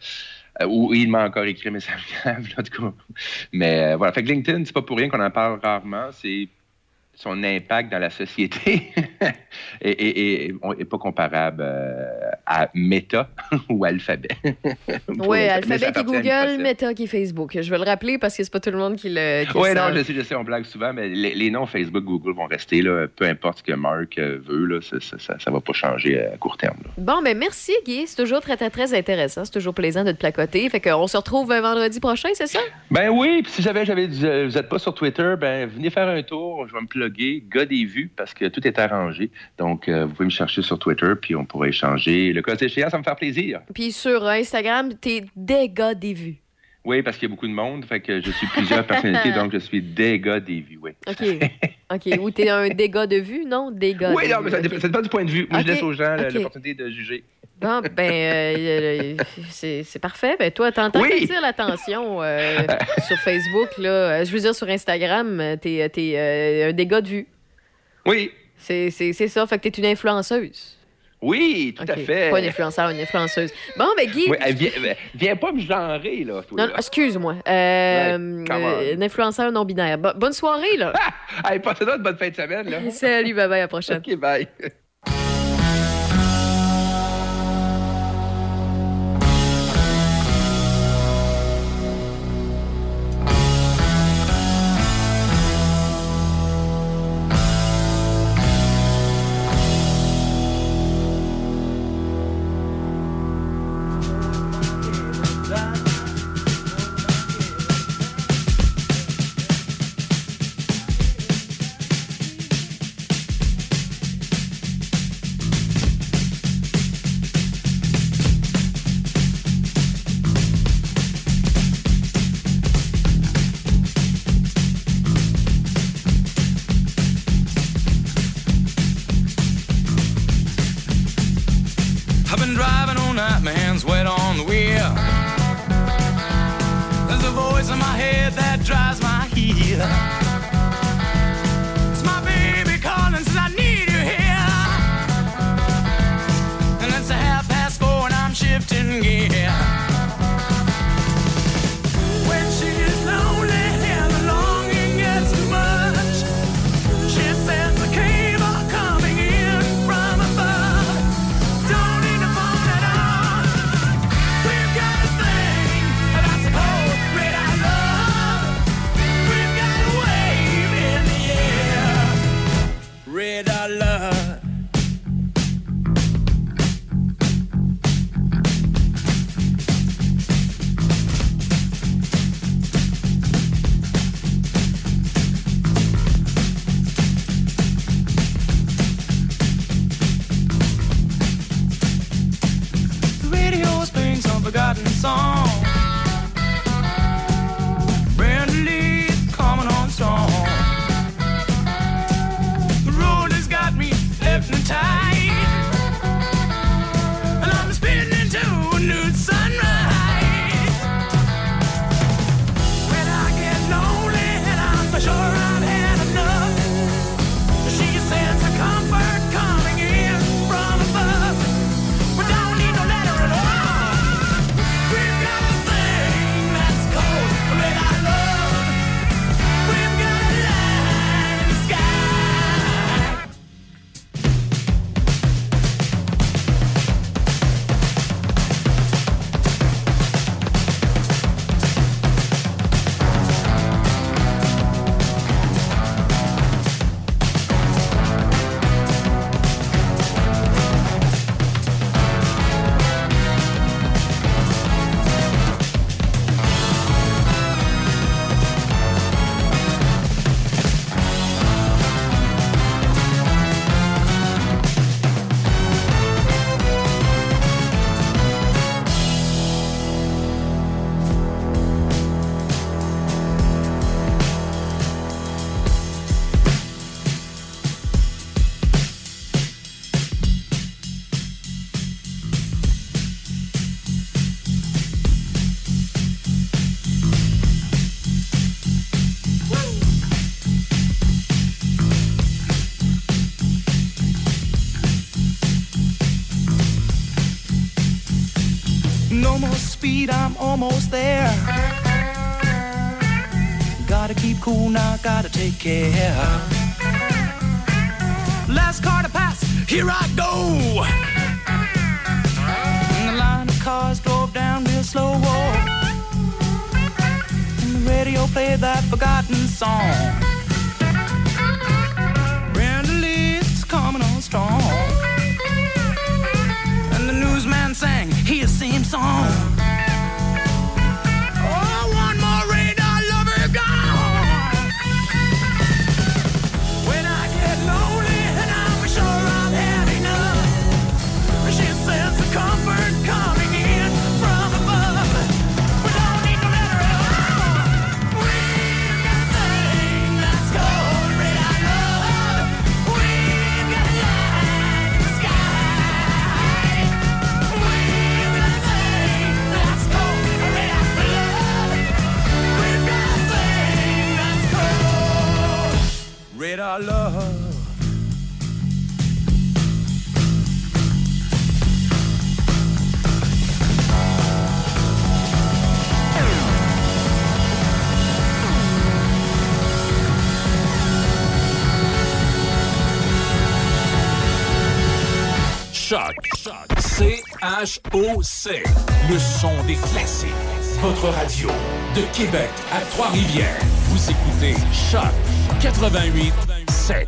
Euh, ou il m'a encore écrit un message grave, là, tout cas. Mais euh, voilà. Fait que LinkedIn, c'est pas pour rien qu'on en parle rarement. C'est son impact dans la société est, est- est- est pas comparable euh, à Meta ou Alphabet. Oui. Mais Alphabet qui Google. Meta qui Facebook. Je vais le rappeler parce que c'est pas tout le monde qui le. Oui, non, je sais, je sais, on blague souvent, mais les, les noms Facebook, Google vont rester, là, peu importe ce que Mark euh, veut, là, ça, ça, ça, va pas changer à court terme. là. Bon, ben merci, Guy. C'est toujours très, très, très intéressant. C'est toujours plaisant de te placoter. Fait qu'on se retrouve vendredi prochain, c'est ça? Ben oui, puis si jamais j'avais dit, euh, vous n'êtes pas sur Twitter, ben venez faire un tour, je vais me bloguer, gars des vues, parce que tout est arrangé. Donc, euh, vous pouvez me chercher sur Twitter, puis on pourra échanger. Le cas échéant, ça me faire plaisir. Puis sur Instagram, t'es des gars des vues. Oui, parce qu'il y a beaucoup de monde, fait que je suis plusieurs personnalités, donc je suis des gars des vues, oui. OK. OK. Ou t'es un dégât de vue, non? Dégât Oui, de non, mais ça, vue. dépend- ça dépend du point de vue. Moi, je laisse aux gens l'opportunité de juger. Bon, ben, euh, c'est parfait. Ben, toi, t'entends Oui. t'attires l'attention euh, sur Facebook, là. Euh, Je veux dire, sur Instagram, euh, t'es euh, un dégât de vue. Oui. C'est ça. Fait que t'es une influenceuse. Oui, tout à fait. Pas une influenceur, une influenceuse. Bon, ben, Guy. Oui, elle- viens pas me genrer, là. toi, Non, excuse-moi. Une influenceur non binaire. Bo- bonne soirée, là. Allez, passez une bonne fin de semaine, là. Salut, bye bye, à la prochaine. OK, bye. Almost there. Gotta keep cool now, gotta take care. Last car to pass, here I go. And the line of cars drove down real slow. And the radio played that forgotten song. C-H-O-C. Le son des classiques. Votre radio de Québec à Trois-Rivières. Vous écoutez Choc 88 7.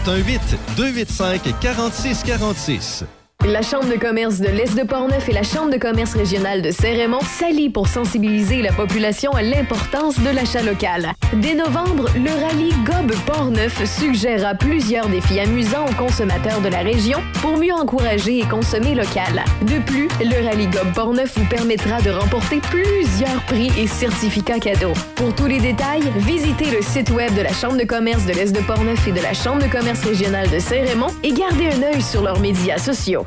418 285 4646. La Chambre de commerce de l'Est de Portneuf et la Chambre de commerce régionale de Saint-Raymond s'allient pour sensibiliser la population à l'importance de l'achat local. Dès novembre, le rallye Gob Portneuf suggérera plusieurs défis amusants aux consommateurs de la région pour mieux encourager et consommer local. De plus, le rallye Gob Portneuf vous permettra de remporter plusieurs prix et certificats cadeaux. Pour tous les détails, visitez le site web de la Chambre de commerce de l'Est de Portneuf et de la Chambre de commerce régionale de Saint-Raymond et gardez un œil sur leurs médias sociaux.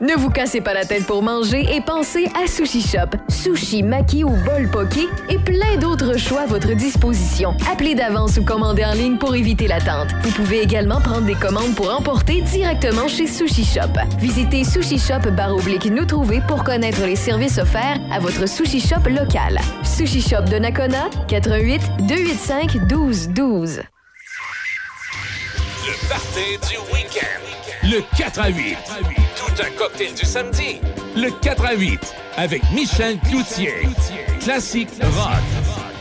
Ne vous cassez pas la tête pour manger et pensez à Sushi Shop. Sushi, maki ou bol poké et plein d'autres choix à votre disposition. Appelez d'avance ou commandez en ligne pour éviter l'attente. Vous pouvez également prendre des commandes pour emporter directement chez Sushi Shop. Visitez Sushi Shop baroblique nous trouver pour connaître les services offerts à votre Sushi Shop local. Sushi Shop de Nakona, 88 285 12 12. Le party du week-end. Le à 8. 4 à 8. Le 4 à 8 avec Michel Cloutier. Classique rock,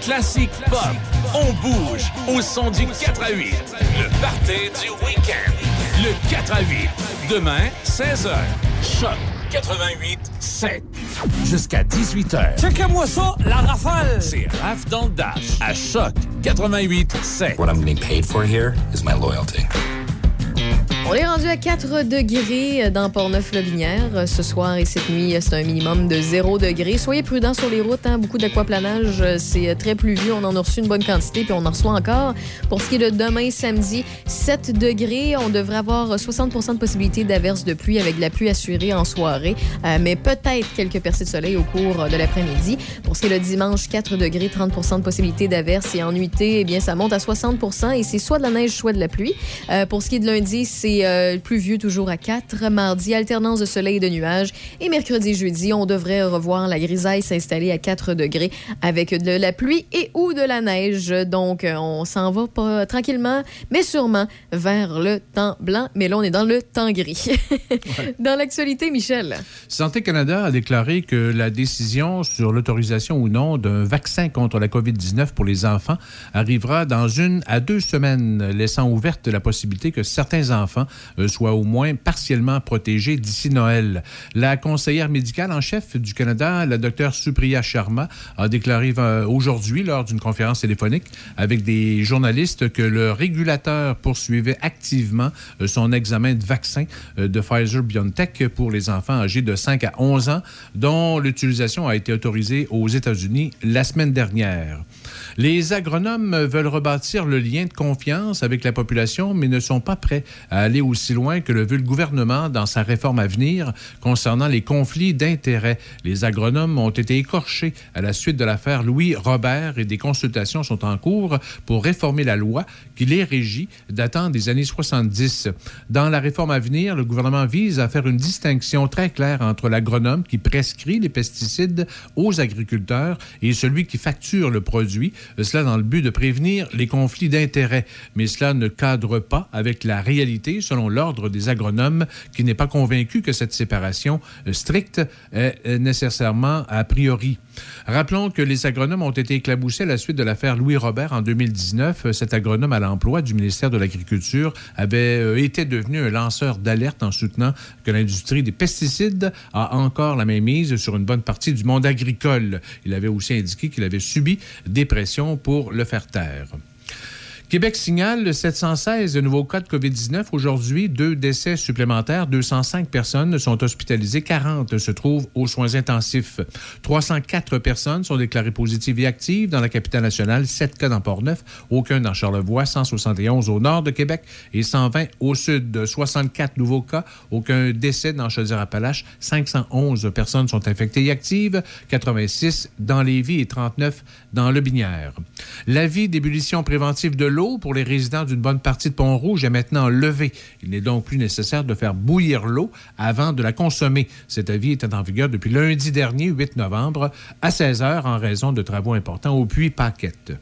classique pop. On bouge au son du 4 à 8. Le party du week-end. Le 4 à 8. Demain, 16h. Choc 88 7. Jusqu'à 18h. Checkez-moi ça, la rafale. C'est Raf dans le Dash à Choc 88 7. What I'm getting paid for here is my loyalty. On est rendu à 4 degrés dans Port-Neuf-Lobinière ce soir et cette nuit. C'est un minimum de 0 degrés. Soyez prudents sur les routes. Hein. Beaucoup d'aquaplanage. C'est très pluvieux. On en a reçu une bonne quantité puis on en reçoit encore. Pour ce qui est de demain, samedi, 7 degrés. On devrait avoir 60% de possibilité d'averse de pluie avec de la pluie assurée en soirée. Euh, mais peut-être quelques percées de soleil au cours de l'après-midi. Pour ce qui est le dimanche, 4 degrés, 30% de possibilité d'averse. Et en nuitée, eh bien, ça monte à 60% et c'est soit de la neige, soit de la pluie. Euh, pour ce qui est de lundi, c'est euh, pluvieux toujours à 4. Mardi, alternance de soleil et de nuages. Et mercredi, jeudi, on devrait revoir la grisaille s'installer à 4 degrés avec de la pluie et ou de la neige. Donc, euh, on s'en va pas tranquillement, mais sûrement vers le temps blanc. Mais là, on est dans le temps gris. dans l'actualité, Michel. Santé Canada a déclaré que la décision sur l'autorisation ou non d'un vaccin contre la COVID-19 pour les enfants arrivera dans une à deux semaines, laissant ouverte la possibilité que certains enfants euh, soient au moins partiellement protégés d'ici Noël. La conseillère médicale en chef du Canada, la docteure Supriya Sharma, a déclaré euh, aujourd'hui lors d'une conférence téléphonique avec des journalistes que le régulateur poursuivait activement euh, son examen de vaccin de Pfizer-BioNTech pour les enfants âgés de 5 à 11 ans, dont l'utilisation a été autorisée aux États-Unis la semaine dernière. Les agronomes veulent rebâtir le lien de confiance avec la population, mais ne sont pas prêts à aller aussi loin que le veut le gouvernement dans sa réforme à venir concernant les conflits d'intérêts. Les agronomes ont été écorchés à la suite de l'affaire Louis Robert et des consultations sont en cours pour réformer la loi qui les régit datant des années 70. Dans la réforme à venir, le gouvernement vise à faire une distinction très claire entre l'agronome qui prescrit les pesticides aux agriculteurs et celui qui facture le produit, cela dans le but de prévenir les conflits d'intérêts. Mais cela ne cadre pas avec la réalité selon l'Ordre des agronomes qui n'est pas convaincu que cette séparation euh, stricte est euh, nécessairement a priori. Rappelons que les agronomes ont été éclaboussés à la suite de l'affaire Louis Robert en 2019. Cet agronome à l'emploi du ministère de l'Agriculture avait euh, été devenu un lanceur d'alerte en soutenant que l'industrie des pesticides a encore la même mise sur une bonne partie du monde agricole. Il avait aussi indiqué qu'il avait subi des pressions pour le faire taire. Québec signale 716 nouveaux cas de COVID-19. Aujourd'hui, deux décès supplémentaires. 205 personnes sont hospitalisées. 40 se trouvent aux soins intensifs. 304 personnes sont déclarées positives et actives dans la capitale nationale. 7 cas dans Port-Neuf, aucun dans Charlevoix, 171 au nord de Québec et 120 au sud. 64 nouveaux cas, aucun décès dans Chaudière-Appalaches. 511 personnes sont infectées et actives. 86 dans Lévis et 39 dans Le Binière. L'avis d'ébullition préventive de l'eau pour les résidents d'une bonne partie de Pont-Rouge est maintenant levé. Il n'est donc plus nécessaire de faire bouillir l'eau avant de la consommer. Cet avis était en vigueur depuis lundi dernier, 8 novembre, à 16 heures en raison de travaux importants au puits Paquette.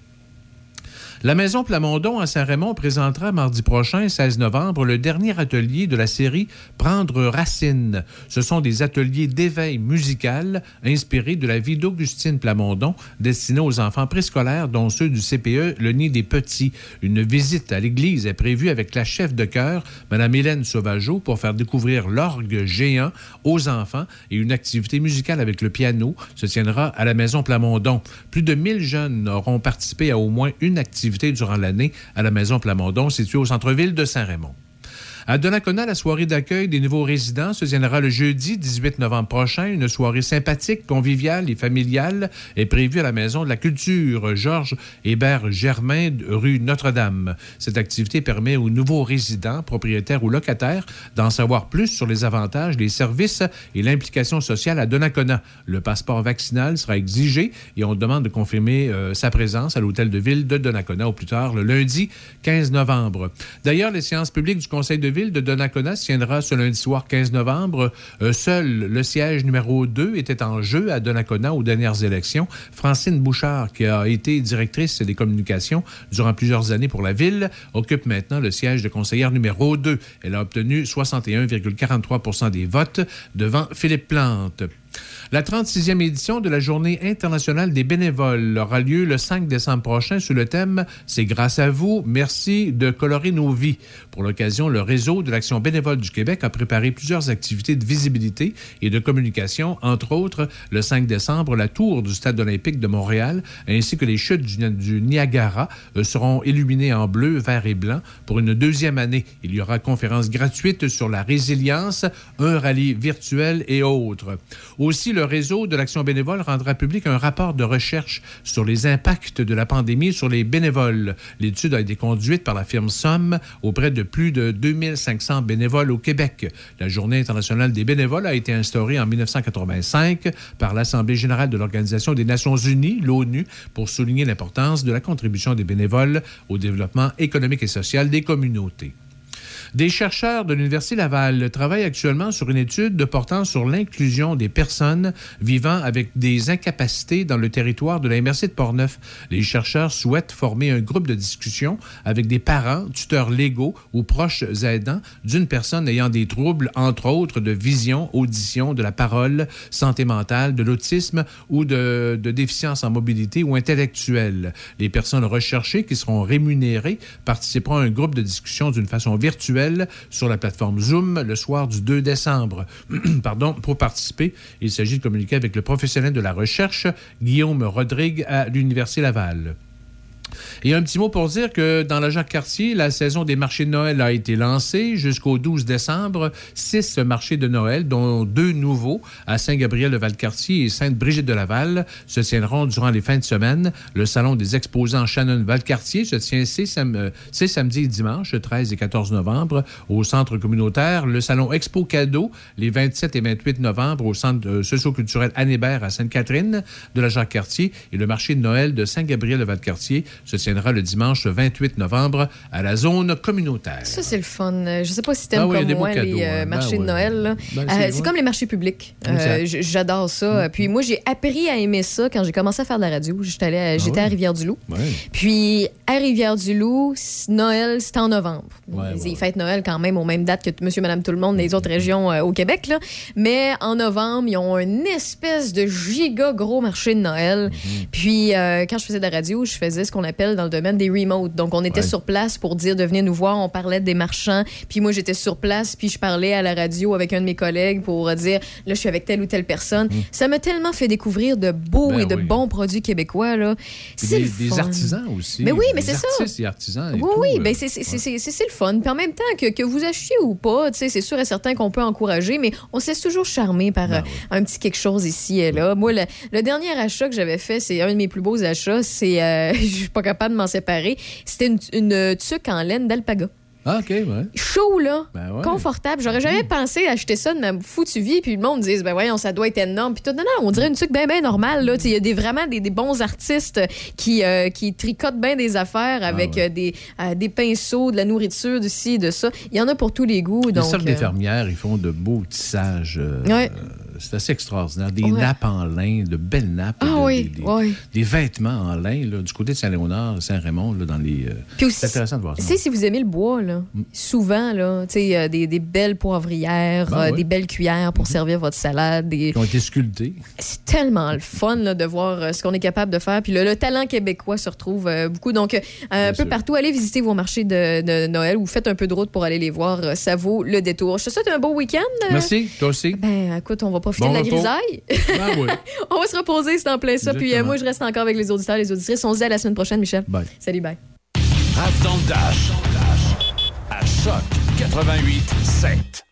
La Maison Plamondon à Saint-Raymond présentera mardi prochain, 16 novembre, le dernier atelier de la série Prendre racine. Ce sont des ateliers d'éveil musical inspirés de la vie d'Augustine Plamondon, destinés aux enfants préscolaires, dont ceux du CPE Le Nid des Petits. Une visite à l'église est prévue avec la chef de chœur, Mme Hélène Sauvageau, pour faire découvrir l'orgue géant aux enfants et une activité musicale avec le piano se tiendra à la Maison Plamondon. Plus de 1000 jeunes auront participé à au moins une activité durant l'année à la Maison Plamondon, située au centre-ville de Saint-Raymond. À Donnacona, la soirée d'accueil des nouveaux résidents se tiendra le jeudi 18 novembre prochain. Une soirée sympathique, conviviale et familiale est prévue à la Maison de la Culture Georges Hébert Germain, rue Notre-Dame. Cette activité permet aux nouveaux résidents, propriétaires ou locataires, d'en savoir plus sur les avantages, les services et l'implication sociale à Donnacona. Le passeport vaccinal sera exigé et on demande de confirmer euh, sa présence à l'hôtel de ville de Donnacona au plus tard le lundi 15 novembre. D'ailleurs, les séances publiques du Conseil de ville de Donnacona tiendra ce lundi soir 15 novembre. Euh, seul le siège numéro 2 était en jeu à Donnacona aux dernières élections. Francine Bouchard, qui a été directrice des communications durant plusieurs années pour la ville, occupe maintenant le siège de conseillère numéro 2. Elle a obtenu 61,43 des votes devant Philippe Plante. La 36e édition de la Journée internationale des bénévoles aura lieu le 5 décembre prochain sous le thème C'est grâce à vous, merci de colorer nos vies. Pour l'occasion, le réseau de l'Action bénévole du Québec a préparé plusieurs activités de visibilité et de communication, entre autres le 5 décembre, la tour du Stade olympique de Montréal ainsi que les chutes du, Niagara euh, seront illuminées en bleu, vert et blanc pour une deuxième année. Il y aura conférence gratuite sur la résilience, un rallye virtuel et autres. Aussi, le réseau de l'Action bénévole rendra public un rapport de recherche sur les impacts de la pandémie sur les bénévoles. L'étude a été conduite par la firme Somme auprès de plus de 2500 bénévoles au Québec. La Journée internationale des bénévoles a été instaurée en 1985 par l'Assemblée générale de l'Organisation des Nations unies, l'ONU, pour souligner l'importance de la contribution des bénévoles au développement économique et social des communautés. Des chercheurs de l'Université Laval travaillent actuellement sur une étude portant sur l'inclusion des personnes vivant avec des incapacités dans le territoire de la MRC de Portneuf. Les chercheurs souhaitent former un groupe de discussion avec des parents, tuteurs légaux ou proches aidants d'une personne ayant des troubles, entre autres, de vision, audition, de la parole, santé mentale, de l'autisme ou de, de déficience en mobilité ou intellectuelle. Les personnes recherchées qui seront rémunérées participeront à un groupe de discussion d'une façon virtuelle sur la plateforme Zoom le soir du 2 décembre. Pardon, pour participer, il s'agit de communiquer avec le professionnel de la recherche, Guillaume Rodrigue, à l'Université Laval. Et un petit mot pour dire que dans la Jacques-Cartier, la saison des marchés de Noël a été lancée jusqu'au 12 décembre. Six marchés de Noël, dont deux nouveaux à Saint-Gabriel-de-Valcartier et Sainte-Brigitte-de-Laval, se tiendront durant les fins de semaine. Le salon des exposants Shannon-Valcartier se tient ces, sam ces samedis et dimanches, 13 et 14 novembre, au centre communautaire. Le salon Expo Cadeau, les 27 et 28 novembre, au centre euh, socio-culturel Anne-Hébert à Sainte-Catherine de la Jacques-Cartier. Et le marché de Noël de Saint-Gabriel-de-Valcartier se tiendra le dimanche 28 novembre à la zone communautaire. Ça, c'est le fun. Je sais pas si t'aimes Ah oui, comme moi cadeaux, les euh, hein. Ben marchés de. Noël. Ben, Euh, c'est- comme les marchés publics. Euh, J'adore ça. Puis moi, j'ai appris à aimer ça quand j'ai commencé à faire de la radio. J'étais à- Ah à Rivière-du-Loup. Ouais. Puis à Rivière-du-Loup, Noël, c'est en novembre. Ouais, ils ouais, fêtent Noël quand même aux mêmes dates que monsieur, madame, tout le monde des autres régions euh, au Québec. Là. Mais en novembre, ils ont une espèce de giga gros marché de Noël. Mm-hmm. Puis quand je faisais de la radio, je faisais ce qu'on appelle dans le domaine des remotes. Donc, on était Ouais. sur place pour dire de venir nous voir. On parlait des marchands. Puis moi, j'étais sur place, puis je parlais à la radio avec un de mes collègues pour dire, là, je suis avec telle ou telle personne. Ça m'a tellement fait découvrir de beaux Mm. Ben et de oui. bons produits québécois, là. Des, le des fun. artisans aussi. Mais oui, mais Des c'est ça. et artisans. et Oui, tout, oui, euh, ben c'est c'est le fun. Puis en même temps, que, que vous achetiez ou pas, c'est sûr et certain qu'on peut encourager, mais on se laisse toujours charmer par Ben euh, un petit quelque chose ici et là. Moi, le, le dernier achat que j'avais fait, c'est un de mes plus beaux achats. C'est, euh, je suis pas capable de m'en séparer. C'était une, une tuque en laine d'alpaga. Ah, OK, ouais. Chaud, là. Ben ouais. Confortable. J'aurais jamais pensé acheter ça de ma foutue vie. Puis le monde dise, ben voyons, ça doit être énorme. Puis tout, non, non, on dirait une tuque bien, bien normale. là. Il y a des, vraiment des, des bons artistes qui, euh, qui tricotent bien des affaires Ah avec euh, des, euh, des pinceaux, de la nourriture, de ci, de ça. Il y en a pour tous les goûts. Les Donc, des euh, fermières, ils font de beaux tissages. euh, Ouais. C'est assez extraordinaire. Des Ouais. nappes en lin, de belles nappes. Ah de- oui, des, des- oui. des vêtements en lin, là, du côté de Saint-Léonard, Saint-Raymond, là, dans les. euh, Puis aussi, c'est intéressant de voir Tu ça. sais, si vous aimez le bois, là, souvent, là, euh, des, des belles poivrières, Ben euh, ouais. des belles cuillères pour servir votre salade. Des... Qui ont été sculptés. C'est tellement le fun là, de voir euh, ce qu'on est capable de faire. Puis le, le talent québécois se retrouve euh, beaucoup. Donc, un peu sûr. partout, allez visiter vos marchés de, de Noël ou faites un peu de route pour aller les voir. Ça vaut le détour. Je te souhaite un beau week-end. Merci, toi aussi. Ben, écoute, on va profiter Bon de la grisaille. Ah oui. on va se reposer, c'est en plein ça. Puis euh, moi, je reste encore avec les auditeurs, les auditrices. On se dit à la semaine prochaine, Michel. Bye. Salut, bye. Dans le Dash. À Choc 88 7.